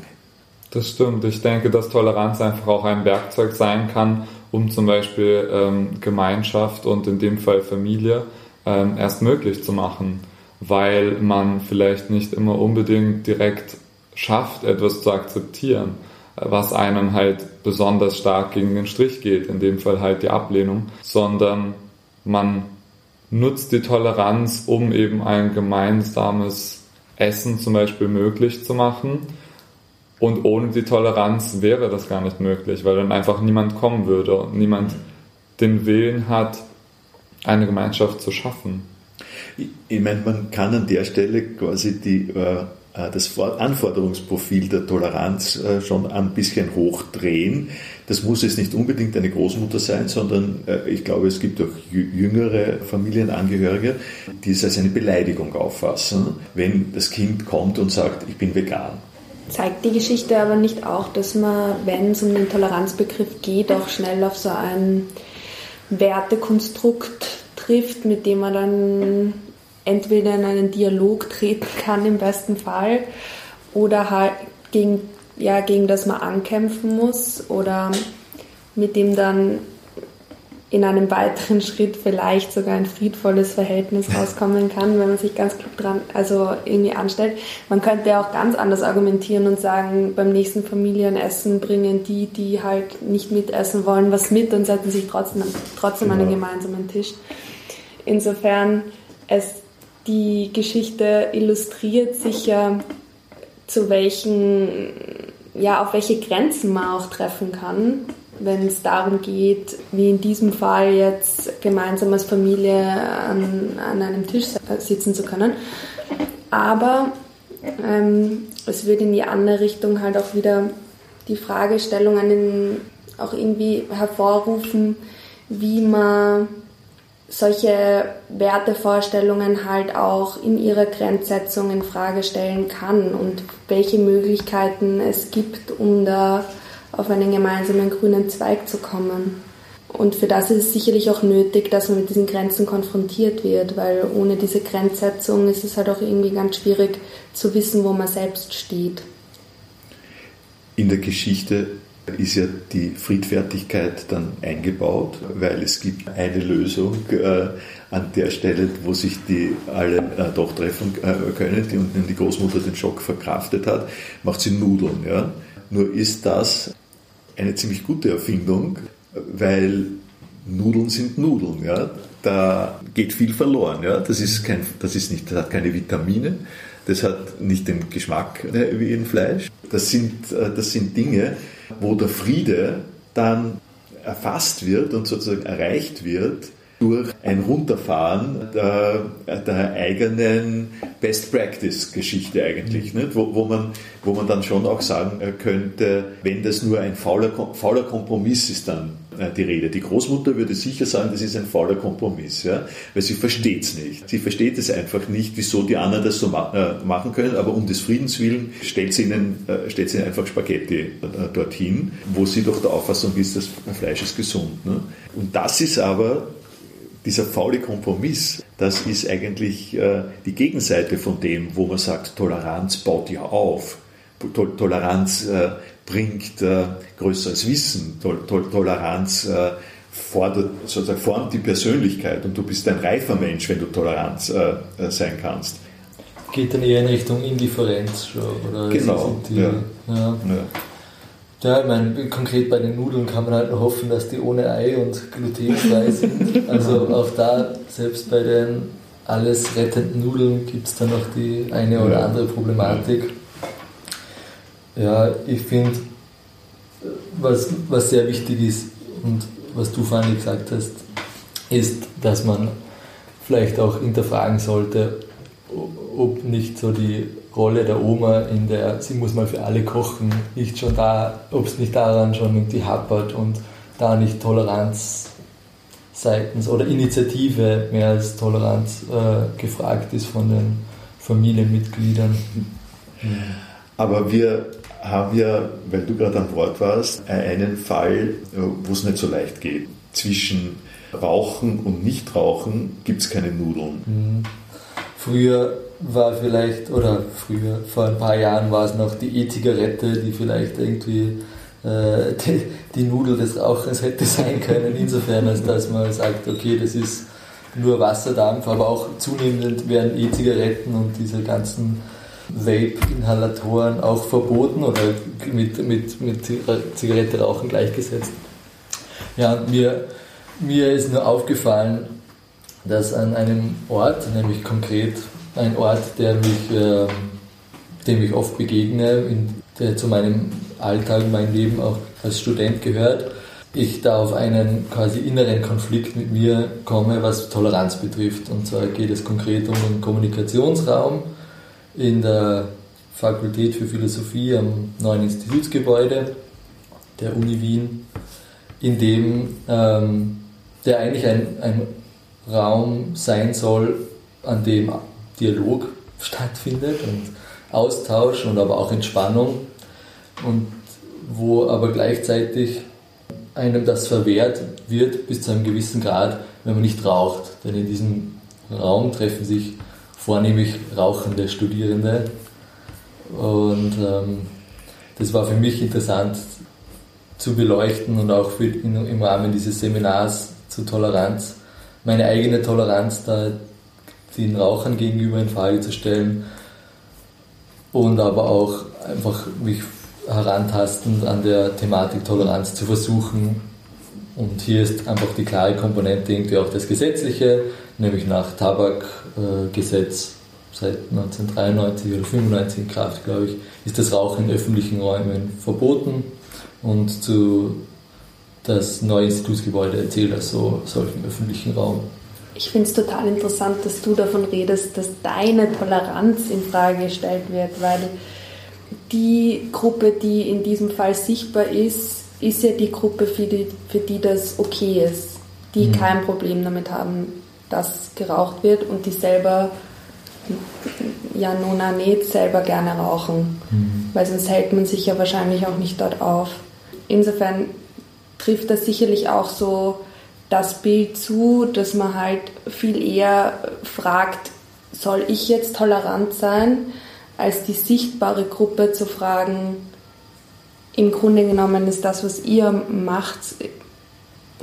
Das stimmt. Ich denke, dass Toleranz einfach auch ein Werkzeug sein kann, um zum Beispiel ähm, Gemeinschaft und in dem Fall Familie ähm, erst möglich zu machen, weil man vielleicht nicht immer unbedingt direkt schafft, etwas zu akzeptieren was einem halt besonders stark gegen den Strich geht, in dem Fall halt die Ablehnung, sondern man nutzt die Toleranz, um eben ein gemeinsames Essen zum Beispiel möglich zu machen. Und ohne die Toleranz wäre das gar nicht möglich, weil dann einfach niemand kommen würde und niemand den Willen hat, eine Gemeinschaft zu schaffen. Ich, meine, man kann an der Stelle quasi die, äh das Anforderungsprofil der Toleranz äh, schon ein bisschen hochdrehen. Das muss jetzt nicht unbedingt eine Großmutter sein, sondern äh, ich glaube, es gibt auch jüngere Familienangehörige, die es als eine Beleidigung auffassen, wenn das Kind kommt und sagt, ich bin vegan. Zeigt die Geschichte aber nicht auch, dass man, wenn es um den Toleranzbegriff geht, auch schnell auf so ein Wertekonstrukt trifft, mit dem man dann entweder in einen Dialog treten kann im besten Fall oder halt gegen, ja, gegen das man ankämpfen muss oder mit dem dann in einem weiteren Schritt vielleicht sogar ein friedvolles Verhältnis rauskommen kann, wenn man sich ganz klug dran, also irgendwie anstellt. Man könnte ja auch ganz anders argumentieren und sagen, beim nächsten Familienessen bringen die, die halt nicht mitessen wollen, was mit und setzen sich trotzdem, trotzdem an den gemeinsamen Tisch. Insofern, es, die Geschichte illustriert sicher, zu welchen, ja, auf welche Grenzen man auch treffen kann wenn es darum geht, wie in diesem Fall jetzt gemeinsam als Familie an, an einem Tisch sitzen zu können. Aber ähm, es wird in die andere Richtung halt auch wieder die Fragestellungen auch irgendwie hervorrufen, wie man solche Wertevorstellungen halt auch in ihrer Grenzsetzung in Frage stellen kann und welche Möglichkeiten es gibt, um da auf einen gemeinsamen grünen Zweig zu kommen. Und für das ist es sicherlich auch nötig, dass man mit diesen Grenzen konfrontiert wird, weil ohne diese Grenzsetzung ist es halt auch irgendwie ganz schwierig zu wissen, wo man selbst steht. In der Geschichte ist ja die Friedfertigkeit dann eingebaut, weil es gibt eine Lösung äh, an der Stelle, wo sich die alle äh, doch treffen äh, können, die, und die Großmutter den Schock verkraftet hat, macht sie Nudeln. Ja? Nur ist das eine ziemlich gute Erfindung, weil Nudeln sind Nudeln. Ja? Da geht viel verloren. Ja? Das, ist kein, das, ist nicht, das hat keine Vitamine, das hat nicht den Geschmack äh, wie in Fleisch. Das sind, äh, das sind Dinge, wo der Friede dann erfasst wird und sozusagen erreicht wird durch ein Runterfahren der, der eigenen Best-Practice-Geschichte eigentlich, nicht? Wo, wo, man, wo man dann schon auch sagen könnte, wenn das nur ein fauler, fauler Kompromiss ist, dann äh, die Rede. Die Großmutter würde sicher sagen, das ist ein fauler Kompromiss, ja? weil sie versteht es nicht. Sie versteht es einfach nicht, wieso die anderen das so ma äh, machen können, aber um des Friedens willen stellt sie ihnen, äh, stellt sie ihnen einfach Spaghetti äh, dorthin, wo sie doch der Auffassung ist, das Fleisch ist gesund. Ne? Und das ist aber dieser faule Kompromiss, das ist eigentlich äh, die Gegenseite von dem, wo man sagt, Toleranz baut ja auf. Toleranz äh, bringt äh, größeres Wissen. Toleranz fordert, sozusagen formt die Persönlichkeit und du bist ein reifer Mensch, wenn du tolerant sein kannst. Geht dann eher in Richtung Indifferenz schon, oder? Genau. Die, ja. Ja. Ja. Ja, ich meine, konkret bei den Nudeln kann man halt nur hoffen, dass die ohne Ei und glutenfrei sind. Also auch da, selbst bei den alles rettenden Nudeln, gibt es dann noch die eine oder andere Problematik. Ja, ich finde, was, was sehr wichtig ist und was du vorhin gesagt hast, ist, dass man vielleicht auch hinterfragen sollte, ob nicht so die Rolle der Oma in der, sie muss mal für alle kochen, nicht schon da, ob es nicht daran schon irgendwie happert und da nicht Toleranz seitens oder Initiative mehr als Toleranz äh, gefragt ist von den Familienmitgliedern. Aber wir haben ja, weil du gerade am Wort warst, einen Fall, wo es nicht so leicht geht. Zwischen Rauchen und Nichtrauchen gibt es keine Nudeln. Mhm. Früher war vielleicht, oder früher, vor ein paar Jahren war es noch die E-Zigarette, die vielleicht irgendwie äh, die, die, Nudel des Rauchers hätte sein können, insofern als dass man sagt, okay, das ist nur Wasserdampf, aber auch zunehmend werden E-Zigaretten und diese ganzen Vape-Inhalatoren auch verboten oder mit, mit, mit Zigarette rauchen gleichgesetzt. Ja, mir, mir ist nur aufgefallen, dass an einem Ort, nämlich konkret ein Ort, der mich äh, dem ich oft begegne, in, der zu meinem Alltag, meinem Leben auch als Student gehört, ich da auf einen quasi inneren Konflikt mit mir komme, was Toleranz betrifft. Und zwar geht es konkret um den Kommunikationsraum in der Fakultät für Philosophie am neuen Institutsgebäude der Uni Wien, in dem ähm, der eigentlich ein, ein Raum sein soll, an dem Dialog stattfindet und Austausch und aber auch Entspannung und wo aber gleichzeitig einem das verwehrt wird bis zu einem gewissen Grad, wenn man nicht raucht. Denn in diesem Raum treffen sich vornehmlich rauchende Studierende und ähm, das war für mich interessant zu beleuchten und auch für, in, im Rahmen dieses Seminars zur Toleranz meine eigene Toleranz da den Rauchern gegenüber in Frage zu stellen und aber auch einfach mich herantastend an der Thematik Toleranz zu versuchen. Und hier ist einfach die klare Komponente irgendwie auch das Gesetzliche, nämlich nach Tabakgesetz seit 1993 oder 1995 in Kraft, glaube ich, ist das Rauchen in öffentlichen Räumen verboten und zu das neue Institutsgebäude erzählt als so solchen öffentlichen Raum. Ich finde es total interessant, dass du davon redest, dass deine Toleranz in Frage gestellt wird, weil die Gruppe, die in diesem Fall sichtbar ist, ist ja die Gruppe, für die, für die das okay ist, die mhm. kein Problem damit haben, dass geraucht wird und die selber ja auch nicht selber gerne rauchen, mhm. weil sonst hält man sich ja wahrscheinlich auch nicht dort auf. Insofern trifft das sicherlich auch so das Bild zu, dass man halt viel eher fragt, soll ich jetzt tolerant sein, als die sichtbare Gruppe zu fragen, im Grunde genommen ist das, was ihr macht,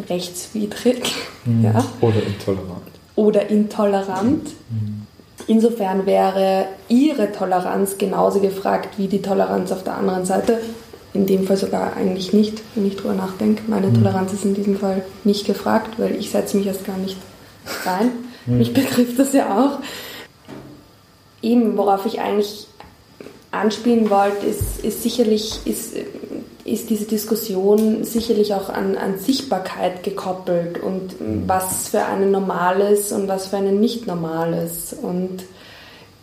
rechtswidrig. Mhm. Ja? Oder intolerant. Oder intolerant. Mhm. Insofern wäre ihre Toleranz genauso gefragt wie die Toleranz auf der anderen Seite. In dem Fall sogar eigentlich nicht, wenn ich drüber nachdenke. Meine mhm. Toleranz ist in diesem Fall nicht gefragt, weil ich setze mich erst gar nicht rein. Mhm. Mich betrifft das ja auch. Eben, worauf ich eigentlich anspielen wollte, ist, ist sicherlich, ist, ist diese Diskussion sicherlich auch an, an Sichtbarkeit gekoppelt und mhm. was für einen normales und was für einen nicht normales und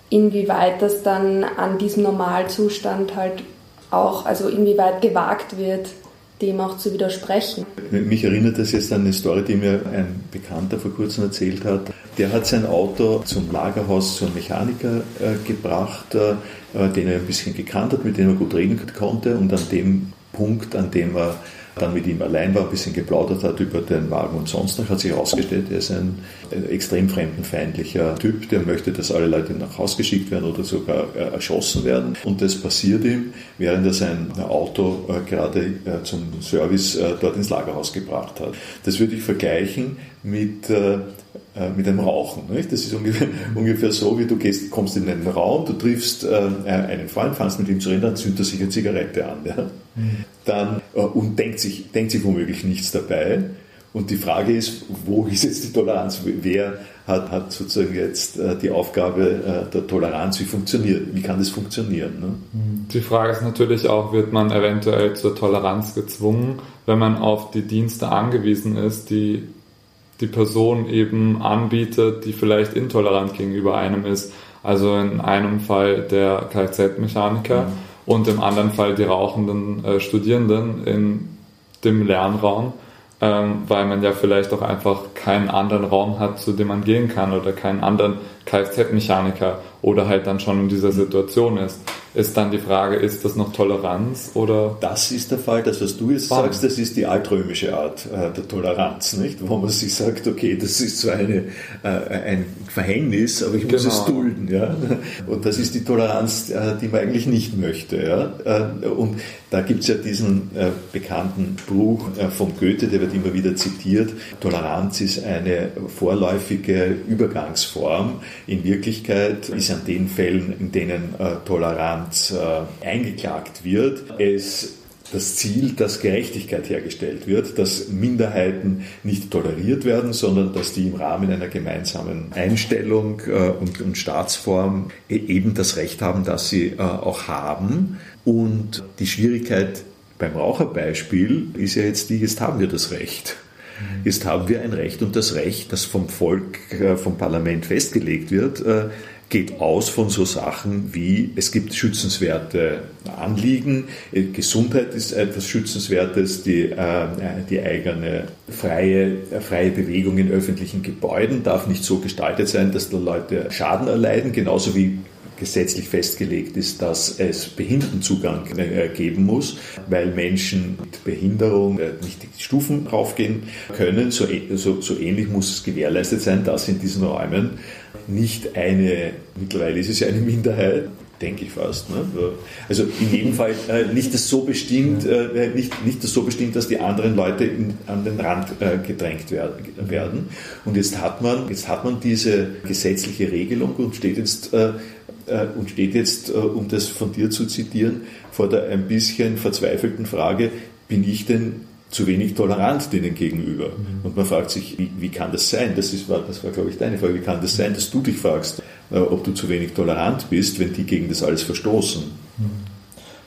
inwieweit das dann an diesem Normalzustand halt auch, also inwieweit gewagt wird, dem auch zu widersprechen. Mich erinnert das jetzt an eine Story, die mir ein Bekannter vor kurzem erzählt hat. Der hat sein Auto zum Lagerhaus zu einem Mechaniker äh, gebracht, äh, den er ein bisschen gekannt hat, mit dem er gut reden konnte und an dem Punkt, an dem er dann mit ihm allein war, ein bisschen geplaudert hat über den Wagen und sonst noch, hat sich herausgestellt, er ist ein, extrem fremdenfeindlicher Typ, der möchte, dass alle Leute nach Hause geschickt werden oder sogar äh, erschossen werden. Und das passiert ihm, während er sein Auto äh, gerade äh, zum Service äh, dort ins Lagerhaus gebracht hat. Das würde ich vergleichen mit äh, äh, mit dem Rauchen. Nicht? Das ist ungefähr, ungefähr so, wie du gehst, kommst in einen Raum, du triffst äh, einen Freund, fängst mit ihm zu reden, dann zündet er sich eine Zigarette an. Ja? Mhm. Dann, äh, und denkt sich, denkt sich womöglich nichts dabei. Und die Frage ist, wo ist jetzt die Toleranz? Wer hat, hat sozusagen jetzt äh, die Aufgabe äh, der Toleranz? Wie funktioniert, wie kann das funktionieren? Ne? Mhm. Die Frage ist natürlich auch, wird man eventuell zur Toleranz gezwungen, wenn man auf die Dienste angewiesen ist, die die Person eben anbietet, die vielleicht intolerant gegenüber einem ist. Also in einem Fall der Kfz-Mechaniker mhm. und im anderen Fall die rauchenden äh, Studierenden in dem Lernraum, ähm, weil man ja vielleicht auch einfach keinen anderen Raum hat, zu dem man gehen kann oder keinen anderen Kfz-Mechaniker oder halt dann schon in dieser Situation ist ist dann die Frage, ist das noch Toleranz oder? Das ist der Fall, das was du jetzt Wann? sagst, das ist die altrömische Art äh, der Toleranz, nicht? Wo man sich sagt, okay, das ist zwar eine, äh, ein Verhängnis, aber ich muss genau. es dulden, ja. Und das ist die Toleranz, äh, die man eigentlich nicht möchte, ja. Äh, und da gibt es ja diesen äh, bekannten Buch äh, von Goethe, der wird immer wieder zitiert. Toleranz ist eine vorläufige Übergangsform. In Wirklichkeit ist an den Fällen, in denen Toleranz äh, eingeklagt wird, es das Ziel, dass Gerechtigkeit hergestellt wird, dass Minderheiten nicht toleriert werden, sondern dass die im Rahmen einer gemeinsamen Einstellung äh, und, und, Staatsform e-, eben das Recht haben, das sie äh, auch haben. Und die Schwierigkeit beim Raucherbeispiel ist ja jetzt die, jetzt haben wir das Recht. Jetzt haben wir ein Recht und das Recht, das vom Volk, vom Parlament festgelegt wird, geht aus von so Sachen wie, es gibt schützenswerte Anliegen, äh, Gesundheit ist etwas Schützenswertes, die, die eigene freie, freie Bewegung in öffentlichen Gebäuden darf nicht so gestaltet sein, dass da Leute Schaden erleiden, genauso wie gesetzlich festgelegt ist, dass es Behindertenzugang äh, geben muss, weil Menschen mit Behinderung äh, nicht die Stufen raufgehen können. So, so, so ähnlich muss es gewährleistet sein, dass in diesen Räumen nicht eine, mittlerweile ist es ja eine Minderheit, denke ich fast. Ne? Also in jedem Fall äh, nicht das so bestimmt, äh, nicht, nicht das so bestimmt, dass die anderen Leute in, an den Rand äh, gedrängt werden. Und jetzt hat man, jetzt hat man diese gesetzliche Regelung und steht jetzt äh, äh, und steht jetzt, äh, um das von dir zu zitieren, vor der ein bisschen verzweifelten Frage, bin ich denn zu wenig tolerant denen gegenüber? Mhm. Und man fragt sich, wie, wie kann das sein? Das, ist, das war, glaube ich, deine Frage. Wie kann das sein, dass du dich fragst, äh, ob du zu wenig tolerant bist, wenn die gegen das alles verstoßen? Mhm.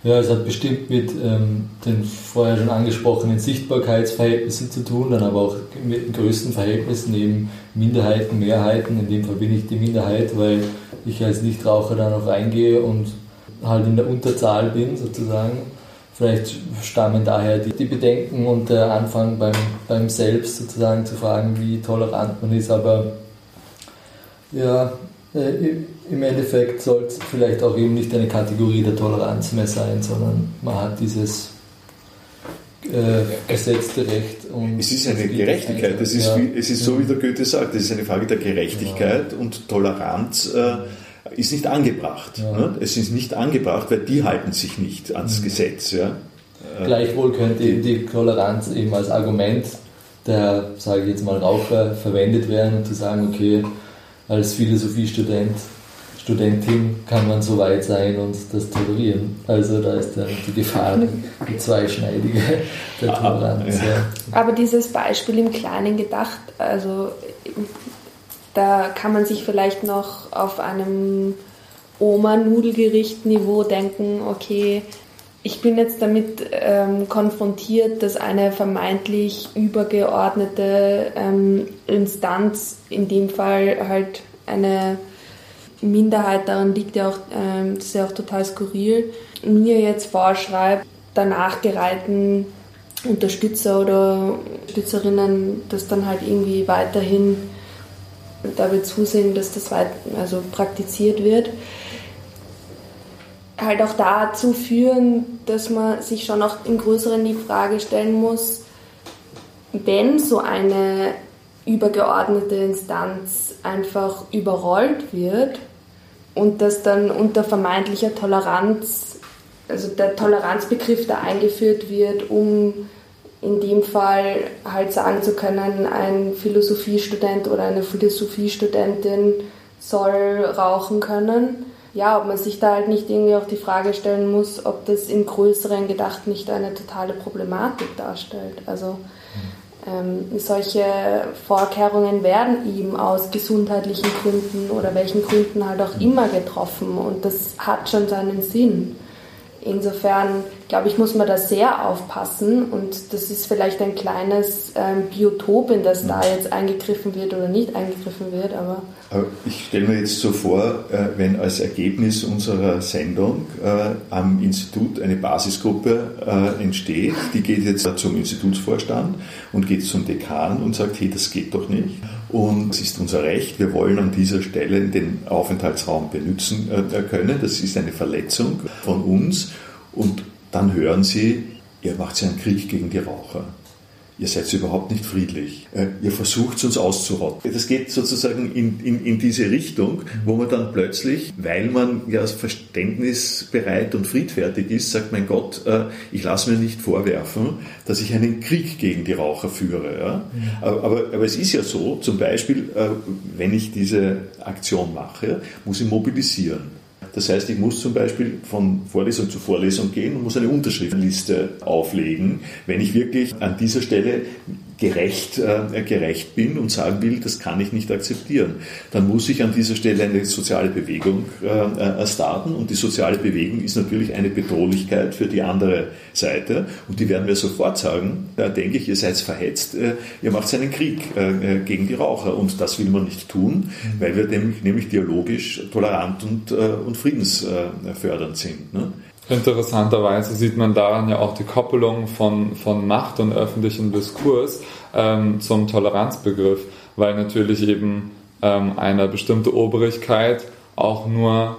Ja, es hat bestimmt mit ähm, den vorher schon angesprochenen Sichtbarkeitsverhältnissen zu tun, dann aber auch mit den größten Verhältnissen neben Minderheiten, Mehrheiten. In dem Fall bin ich die Minderheit, weil ich als Nichtraucher da noch reingehe und halt in der Unterzahl bin sozusagen. Vielleicht stammen daher die, die Bedenken und der Anfang beim, beim Selbst sozusagen zu fragen, wie tolerant man ist. Aber ja, äh, im Endeffekt soll es vielleicht auch eben nicht eine Kategorie der Toleranz mehr sein, sondern man hat dieses äh, gesetzte Recht. Und es ist eine Gerechtigkeit, es ist, ja. wie, es ist so, wie der Goethe sagt, es ist eine Frage der Gerechtigkeit ja. und Toleranz äh, ist nicht angebracht. Ja. Ne? Es ist nicht angebracht, weil die halten sich nicht ans mhm. Gesetz. Ja? Äh, Gleichwohl könnte eben die Toleranz eben als Argument der, sage ich jetzt mal, Raucher verwendet werden, um zu sagen, okay, als Philosophiestudent Studentin kann man so weit sein und das tolerieren. Also da ist dann die Gefahr, die zweischneidige der Toleranz. Ja. Aber dieses Beispiel im Kleinen gedacht, also da kann man sich vielleicht noch auf einem Oma-Nudelgericht-Niveau denken, okay, ich bin jetzt damit ähm, konfrontiert, dass eine vermeintlich übergeordnete ähm, Instanz, in dem Fall halt eine Minderheit, daran liegt ja auch, ähm, das ist ja auch total skurril, mir jetzt vorschreibt, danach gereihten Unterstützer oder Unterstützerinnen das dann halt irgendwie weiterhin dabei zusehen, dass das weit, also praktiziert wird. Halt auch dazu führen, dass man sich schon auch im Größeren die Frage stellen muss, wenn so eine übergeordnete Instanz einfach überrollt wird und das dann unter vermeintlicher Toleranz, also der Toleranzbegriff da eingeführt wird, um in dem Fall halt sagen zu können, ein Philosophiestudent oder eine Philosophiestudentin soll rauchen können. Ja, ob man sich da halt nicht irgendwie auch die Frage stellen muss, ob das im Größeren gedacht nicht eine totale Problematik darstellt. Also ähm, solche Vorkehrungen werden eben aus gesundheitlichen Gründen oder welchen Gründen halt auch immer getroffen und das hat schon seinen Sinn. Insofern, glaube ich, muss man da sehr aufpassen und das ist vielleicht ein kleines ähm, Biotop, in das da jetzt eingegriffen wird oder nicht eingegriffen wird, aber ich stelle mir jetzt so vor, äh, wenn als Ergebnis unserer Sendung äh, am Institut eine Basisgruppe äh, entsteht, die geht jetzt zum Institutsvorstand und geht zum Dekan und sagt, hey, das geht doch nicht. Und es ist unser Recht, wir wollen an dieser Stelle den Aufenthaltsraum benutzen können. Das ist eine Verletzung von uns. Und dann hören sie, ihr macht ja einen Krieg gegen die Raucher ihr seid überhaupt nicht friedlich. Äh, ihr versucht uns auszurotten. Das geht sozusagen in, in, in diese Richtung, wo man dann plötzlich, weil man ja verständnisbereit und friedfertig ist, sagt, mein Gott, äh, ich lasse mir nicht vorwerfen, dass ich einen Krieg gegen die Raucher führe. Ja? Aber, aber, es ist ja so, zum Beispiel, äh, wenn ich diese Aktion mache, muss ich mobilisieren. Das heißt, ich muss zum Beispiel von Vorlesung zu Vorlesung gehen und muss eine Unterschriftenliste auflegen, wenn ich wirklich an dieser Stelle gerecht, äh, gerecht bin und sagen will, das kann ich nicht akzeptieren. Dann muss ich an dieser Stelle eine soziale Bewegung äh, äh, starten und die soziale Bewegung ist natürlich eine Bedrohlichkeit für die andere Seite und die werden mir sofort sagen, da denke ich, ihr seid verhetzt, äh, ihr macht einen Krieg äh, äh, gegen die Raucher und das will man nicht tun, weil wir nämlich, nämlich dialogisch tolerant und, und friedensfördernd sind. Ne? Interessanterweise sieht man daran ja auch die Koppelung von, von Macht und öffentlichem Diskurs ähm, zum Toleranzbegriff, weil natürlich eben ähm, eine bestimmte Obrigkeit auch nur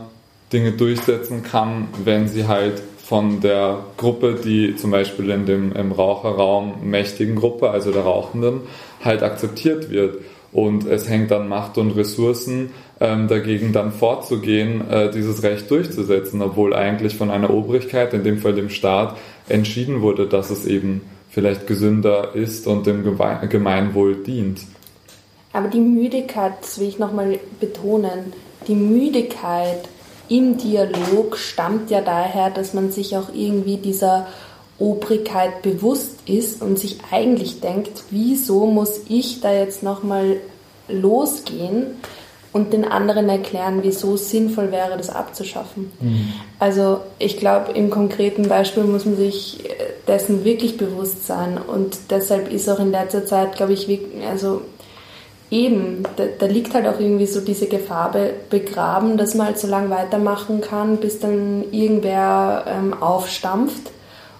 Dinge durchsetzen kann, wenn sie halt von der Gruppe, die zum Beispiel in dem im Raucherraum mächtigen Gruppe, also der Rauchenden, halt akzeptiert wird. Und es hängt an Macht und Ressourcen ähm, dagegen dann vorzugehen, äh, dieses Recht durchzusetzen, obwohl eigentlich von einer Obrigkeit, in dem Fall dem Staat, entschieden wurde, dass es eben vielleicht gesünder ist und dem Gemeinwohl dient. Aber die Müdigkeit, das will ich nochmal betonen, die Müdigkeit im Dialog stammt ja daher, dass man sich auch irgendwie dieser Obrigkeit bewusst ist und sich eigentlich denkt, wieso muss ich da jetzt nochmal losgehen und den anderen erklären, wieso es sinnvoll wäre, das abzuschaffen. Mhm. Also ich glaube, im konkreten Beispiel muss man sich dessen wirklich bewusst sein und deshalb ist auch in letzter Zeit, glaube ich, also eben, da, da, liegt halt auch irgendwie so diese Gefahr be begraben, dass man halt so lange weitermachen kann, bis dann irgendwer ähm, aufstampft.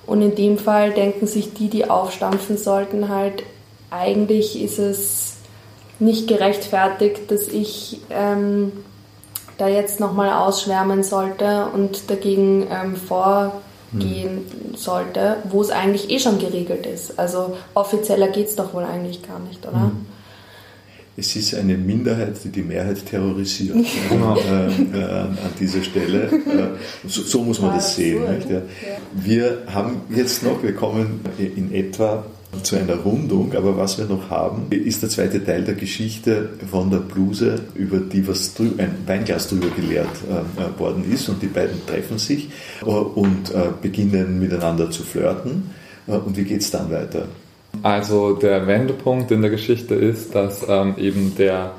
Und in dem Fall denken sich die, die aufstampfen sollten, halt, eigentlich ist es nicht gerechtfertigt, dass ich ähm, da jetzt nochmal ausschwärmen sollte und dagegen ähm, vorgehen hm. sollte, wo es eigentlich eh schon geregelt ist. Also offizieller geht es doch wohl eigentlich gar nicht, oder? Hm es ist eine Minderheit, die die Mehrheit terrorisiert genau. äh, äh, an dieser Stelle. Äh, so, so, muss man das sehen. Ja. Wir haben jetzt noch, wir kommen in etwa zu einer Rundung, aber was wir noch haben, ist der zweite Teil der Geschichte von der Bluse, über die was ein Weinglas drüber geleert äh, worden ist und die beiden treffen sich äh, und äh, beginnen miteinander zu flirten. und wie geht es dann weiter? Also der Wendepunkt in der Geschichte ist, dass ähm, eben der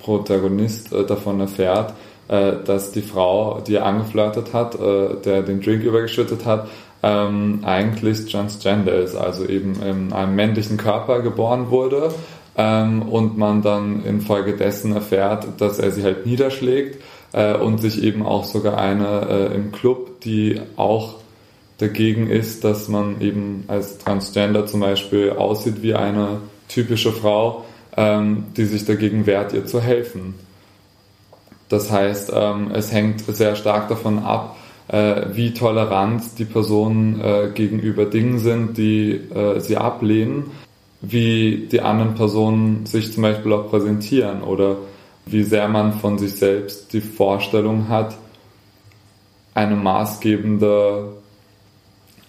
Protagonist äh, davon erfährt, äh, dass die Frau, die er angeflirtet hat, äh, der den Drink übergeschüttet hat, ähm, eigentlich transgender ist, also eben in einem männlichen Körper geboren wurde ähm, und man dann infolgedessen erfährt, dass er sie halt niederschlägt äh, und sich eben auch sogar eine äh, im Club, die auch dagegen ist, dass man eben als Transgender zum Beispiel aussieht wie eine typische Frau, ähm, die sich dagegen wehrt, ihr zu helfen. Das heißt, ähm, es hängt sehr stark davon ab, äh, wie tolerant die Personen äh, gegenüber Dingen sind, die äh, sie ablehnen, wie die anderen Personen sich zum Beispiel auch präsentieren oder wie sehr man von sich selbst die Vorstellung hat, eine maßgebende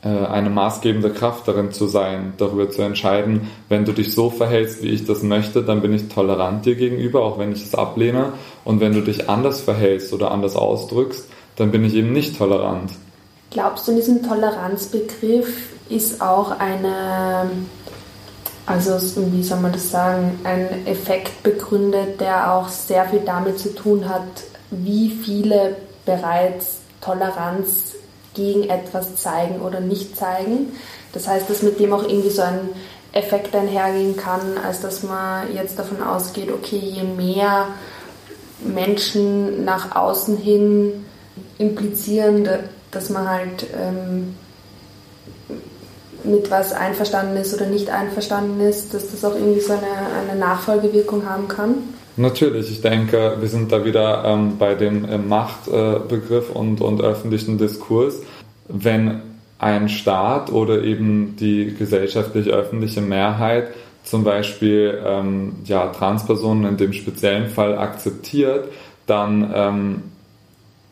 eine maßgebende Kraft darin zu sein, darüber zu entscheiden, wenn du dich so verhältst, wie ich das möchte, dann bin ich tolerant dir gegenüber, auch wenn ich es ablehne. Und wenn du dich anders verhältst oder anders ausdrückst, dann bin ich eben nicht tolerant. Glaubst du, in diesem Toleranzbegriff ist auch eine, also wie soll man das sagen, ein Effekt begründet, der auch sehr viel damit zu tun hat, wie viele bereits Toleranz gegen etwas zeigen oder nicht zeigen. Das heißt, dass mit dem auch irgendwie so ein Effekt einhergehen kann, als dass man jetzt davon ausgeht, okay, je mehr Menschen nach außen hin implizieren, dass man halt ähm, mit was einverstanden ist oder nicht einverstanden ist, dass das auch irgendwie so eine, eine Nachfolgewirkung haben kann. Natürlich, ich denke, wir sind da wieder ähm, bei dem äh, Machtbegriff äh, und, und öffentlichen Diskurs. Wenn ein Staat oder eben die gesellschaftlich-öffentliche Mehrheit zum Beispiel ähm, ja, Transpersonen in dem speziellen Fall akzeptiert, dann ähm,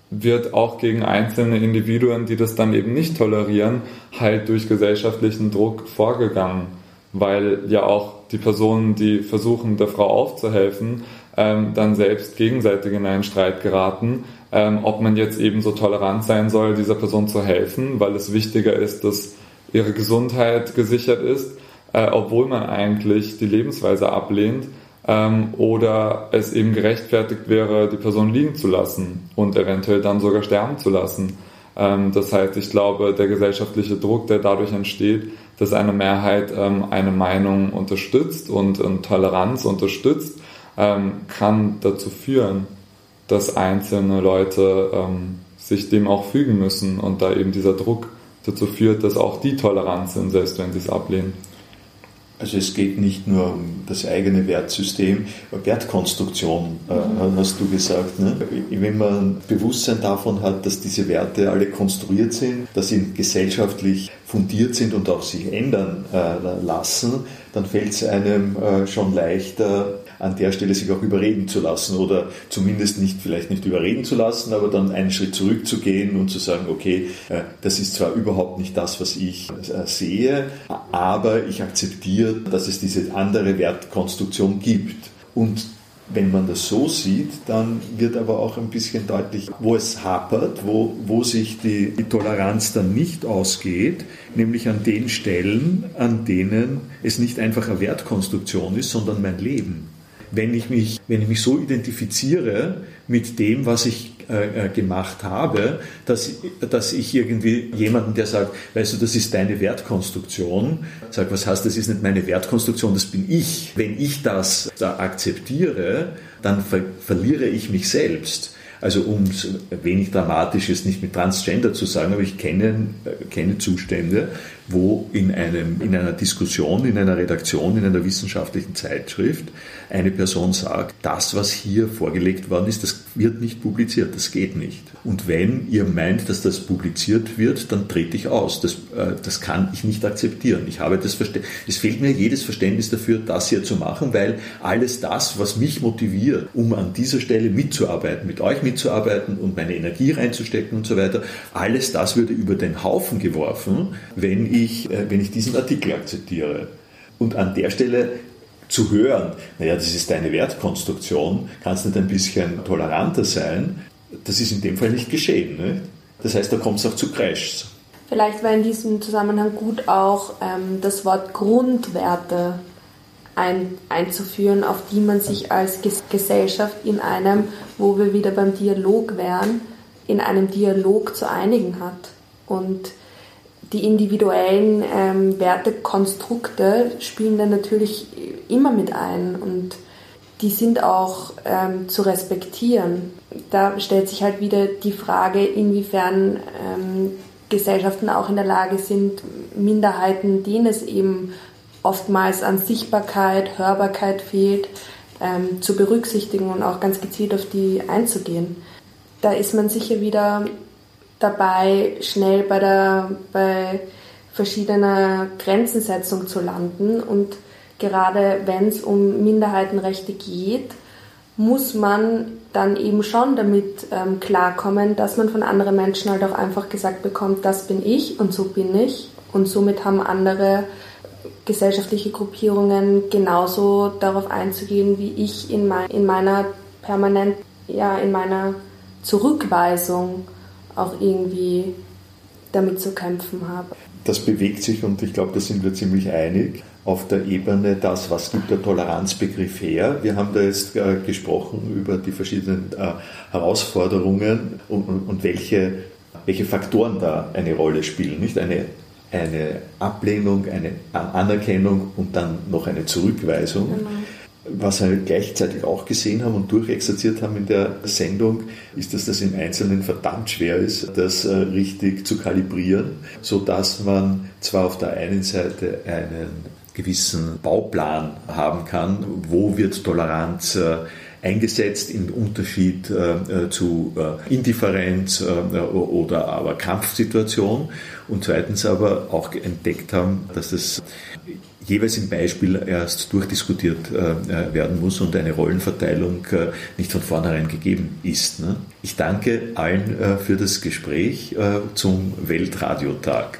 wird auch gegen einzelne Individuen, die das dann eben nicht tolerieren, halt durch gesellschaftlichen Druck vorgegangen, weil ja auch die Personen, die versuchen, der Frau aufzuhelfen, ähm, dann selbst gegenseitig in einen Streit geraten, ähm, ob man jetzt eben so tolerant sein soll, dieser Person zu helfen, weil es wichtiger ist, dass ihre Gesundheit gesichert ist, äh, obwohl man eigentlich die Lebensweise ablehnt, ähm, oder es eben gerechtfertigt wäre, die Person liegen zu lassen und eventuell dann sogar sterben zu lassen. Ähm, das heißt, ich glaube, der gesellschaftliche Druck, der dadurch entsteht, dass eine Mehrheit ähm, eine Meinung unterstützt und, und Toleranz unterstützt, ähm, kann dazu führen, dass einzelne Leute ähm, sich dem auch fügen müssen und da eben dieser Druck dazu führt, dass auch die tolerant sind, selbst wenn sie es ablehnen. Also es geht nicht nur um das eigene Wertsystem, Wertkonstruktion äh, mhm. hast du gesagt. Ne? Wenn man Bewusstsein davon hat, dass diese Werte alle konstruiert sind, dass sie gesellschaftlich fundiert sind und auch sich ändern äh, lassen, dann fällt es einem äh, schon leichter, an der Stelle sich auch überreden zu lassen oder zumindest nicht, vielleicht nicht überreden zu lassen, aber dann einen Schritt zurückzugehen und zu sagen, okay, äh, das ist zwar überhaupt nicht das, was ich äh, sehe, aber ich akzeptiere, dass es diese andere Wertkonstruktion gibt. Und wenn man das so sieht, dann wird aber auch ein bisschen deutlich, wo es hapert, wo, wo sich die, die Toleranz dann nicht ausgeht, nämlich an den Stellen, an denen es nicht einfach eine Wertkonstruktion ist, sondern mein Leben wenn ich mich, wenn ich mich so identifiziere mit dem, was ich äh, äh, gemacht habe, dass, dass ich irgendwie jemanden, der sagt, weißt du, das ist deine Wertkonstruktion, sagt, was heißt, das ist nicht meine Wertkonstruktion, das bin ich. Wenn ich das da akzeptiere, dann ver verliere ich mich selbst. Also um es wenig dramatisch ist, nicht mit Transgender zu sagen, aber ich kenne, äh, kenne Zustände, wo in, einem, in einer Diskussion, in einer Redaktion, in einer wissenschaftlichen Zeitschrift eine Person sagt, das, was hier vorgelegt worden ist, das wird nicht publiziert, das geht nicht. Und wenn ihr meint, dass das publiziert wird, dann trete ich aus. Das, äh, das kann ich nicht akzeptieren. Ich habe das Verständnis, es fehlt mir jedes Verständnis dafür, das hier zu machen, weil alles das, was mich motiviert, um an dieser Stelle mitzuarbeiten, mit euch mitzuarbeiten und meine Energie reinzustecken und so weiter, alles das würde über den Haufen geworfen, wenn ich, äh, wenn ich diesen Artikel akzeptiere. Und an der Stelle zu hören, naja, das ist deine Wertkonstruktion, kannst nicht ein bisschen toleranter sein, das ist in dem Fall nicht geschehen. Nicht? Das heißt, da kommt es auch zu Crashs. Vielleicht wäre in diesem Zusammenhang gut auch ähm, das Wort Grundwerte ein, einzuführen, auf die man sich als Gesellschaft in einem, wo wir wieder beim Dialog wären, in einem Dialog zu einigen hat. Und die individuellen ähm, Wertekonstrukte spielen dann natürlich immer mit ein und die sind auch ähm, zu respektieren. Da stellt sich halt wieder die Frage, inwiefern ähm, Gesellschaften auch in der Lage sind, Minderheiten, denen es eben oftmals an Sichtbarkeit, Hörbarkeit fehlt, ähm, zu berücksichtigen und auch ganz gezielt auf die einzugehen. Da ist man sicher wieder dabei, schnell bei, der, bei verschiedener Grenzensetzung zu landen. Und gerade wenn es um Minderheitenrechte geht, muss man dann eben schon damit ähm, klarkommen, dass man von anderen Menschen halt auch einfach gesagt bekommt, das bin ich und so bin ich. Und somit haben andere gesellschaftliche Gruppierungen genauso darauf einzugehen, wie ich in, mein, in meiner permanent, ja, in meiner Zurückweisung auch irgendwie damit zu kämpfen habe. Das bewegt sich und ich glaube, da sind wir ziemlich einig auf der Ebene das, was gibt der Toleranzbegriff her. Wir haben da jetzt äh, gesprochen über die verschiedenen äh, Herausforderungen und, und, und, welche, welche Faktoren da eine Rolle spielen. Nicht eine, eine Ablehnung, eine Anerkennung und dann noch eine Zurückweisung. Genau. Was wir gleichzeitig auch gesehen haben und durchexerziert haben in der Sendung, ist, dass das im Einzelnen verdammt schwer ist, das äh, richtig zu kalibrieren, sodass man zwar auf der einen Seite einen gewissen Bauplan haben kann, wo wird Toleranz äh, eingesetzt im Unterschied äh, zu Indifferenz oder aber Kampfsituation und zweitens aber auch entdeckt haben, dass es jeweils im Beispiel erst durchdiskutiert äh, werden muss und eine Rollenverteilung äh, nicht von vornherein gegeben ist. Ne? Ich danke allen äh, für das Gespräch zum Weltradiotag.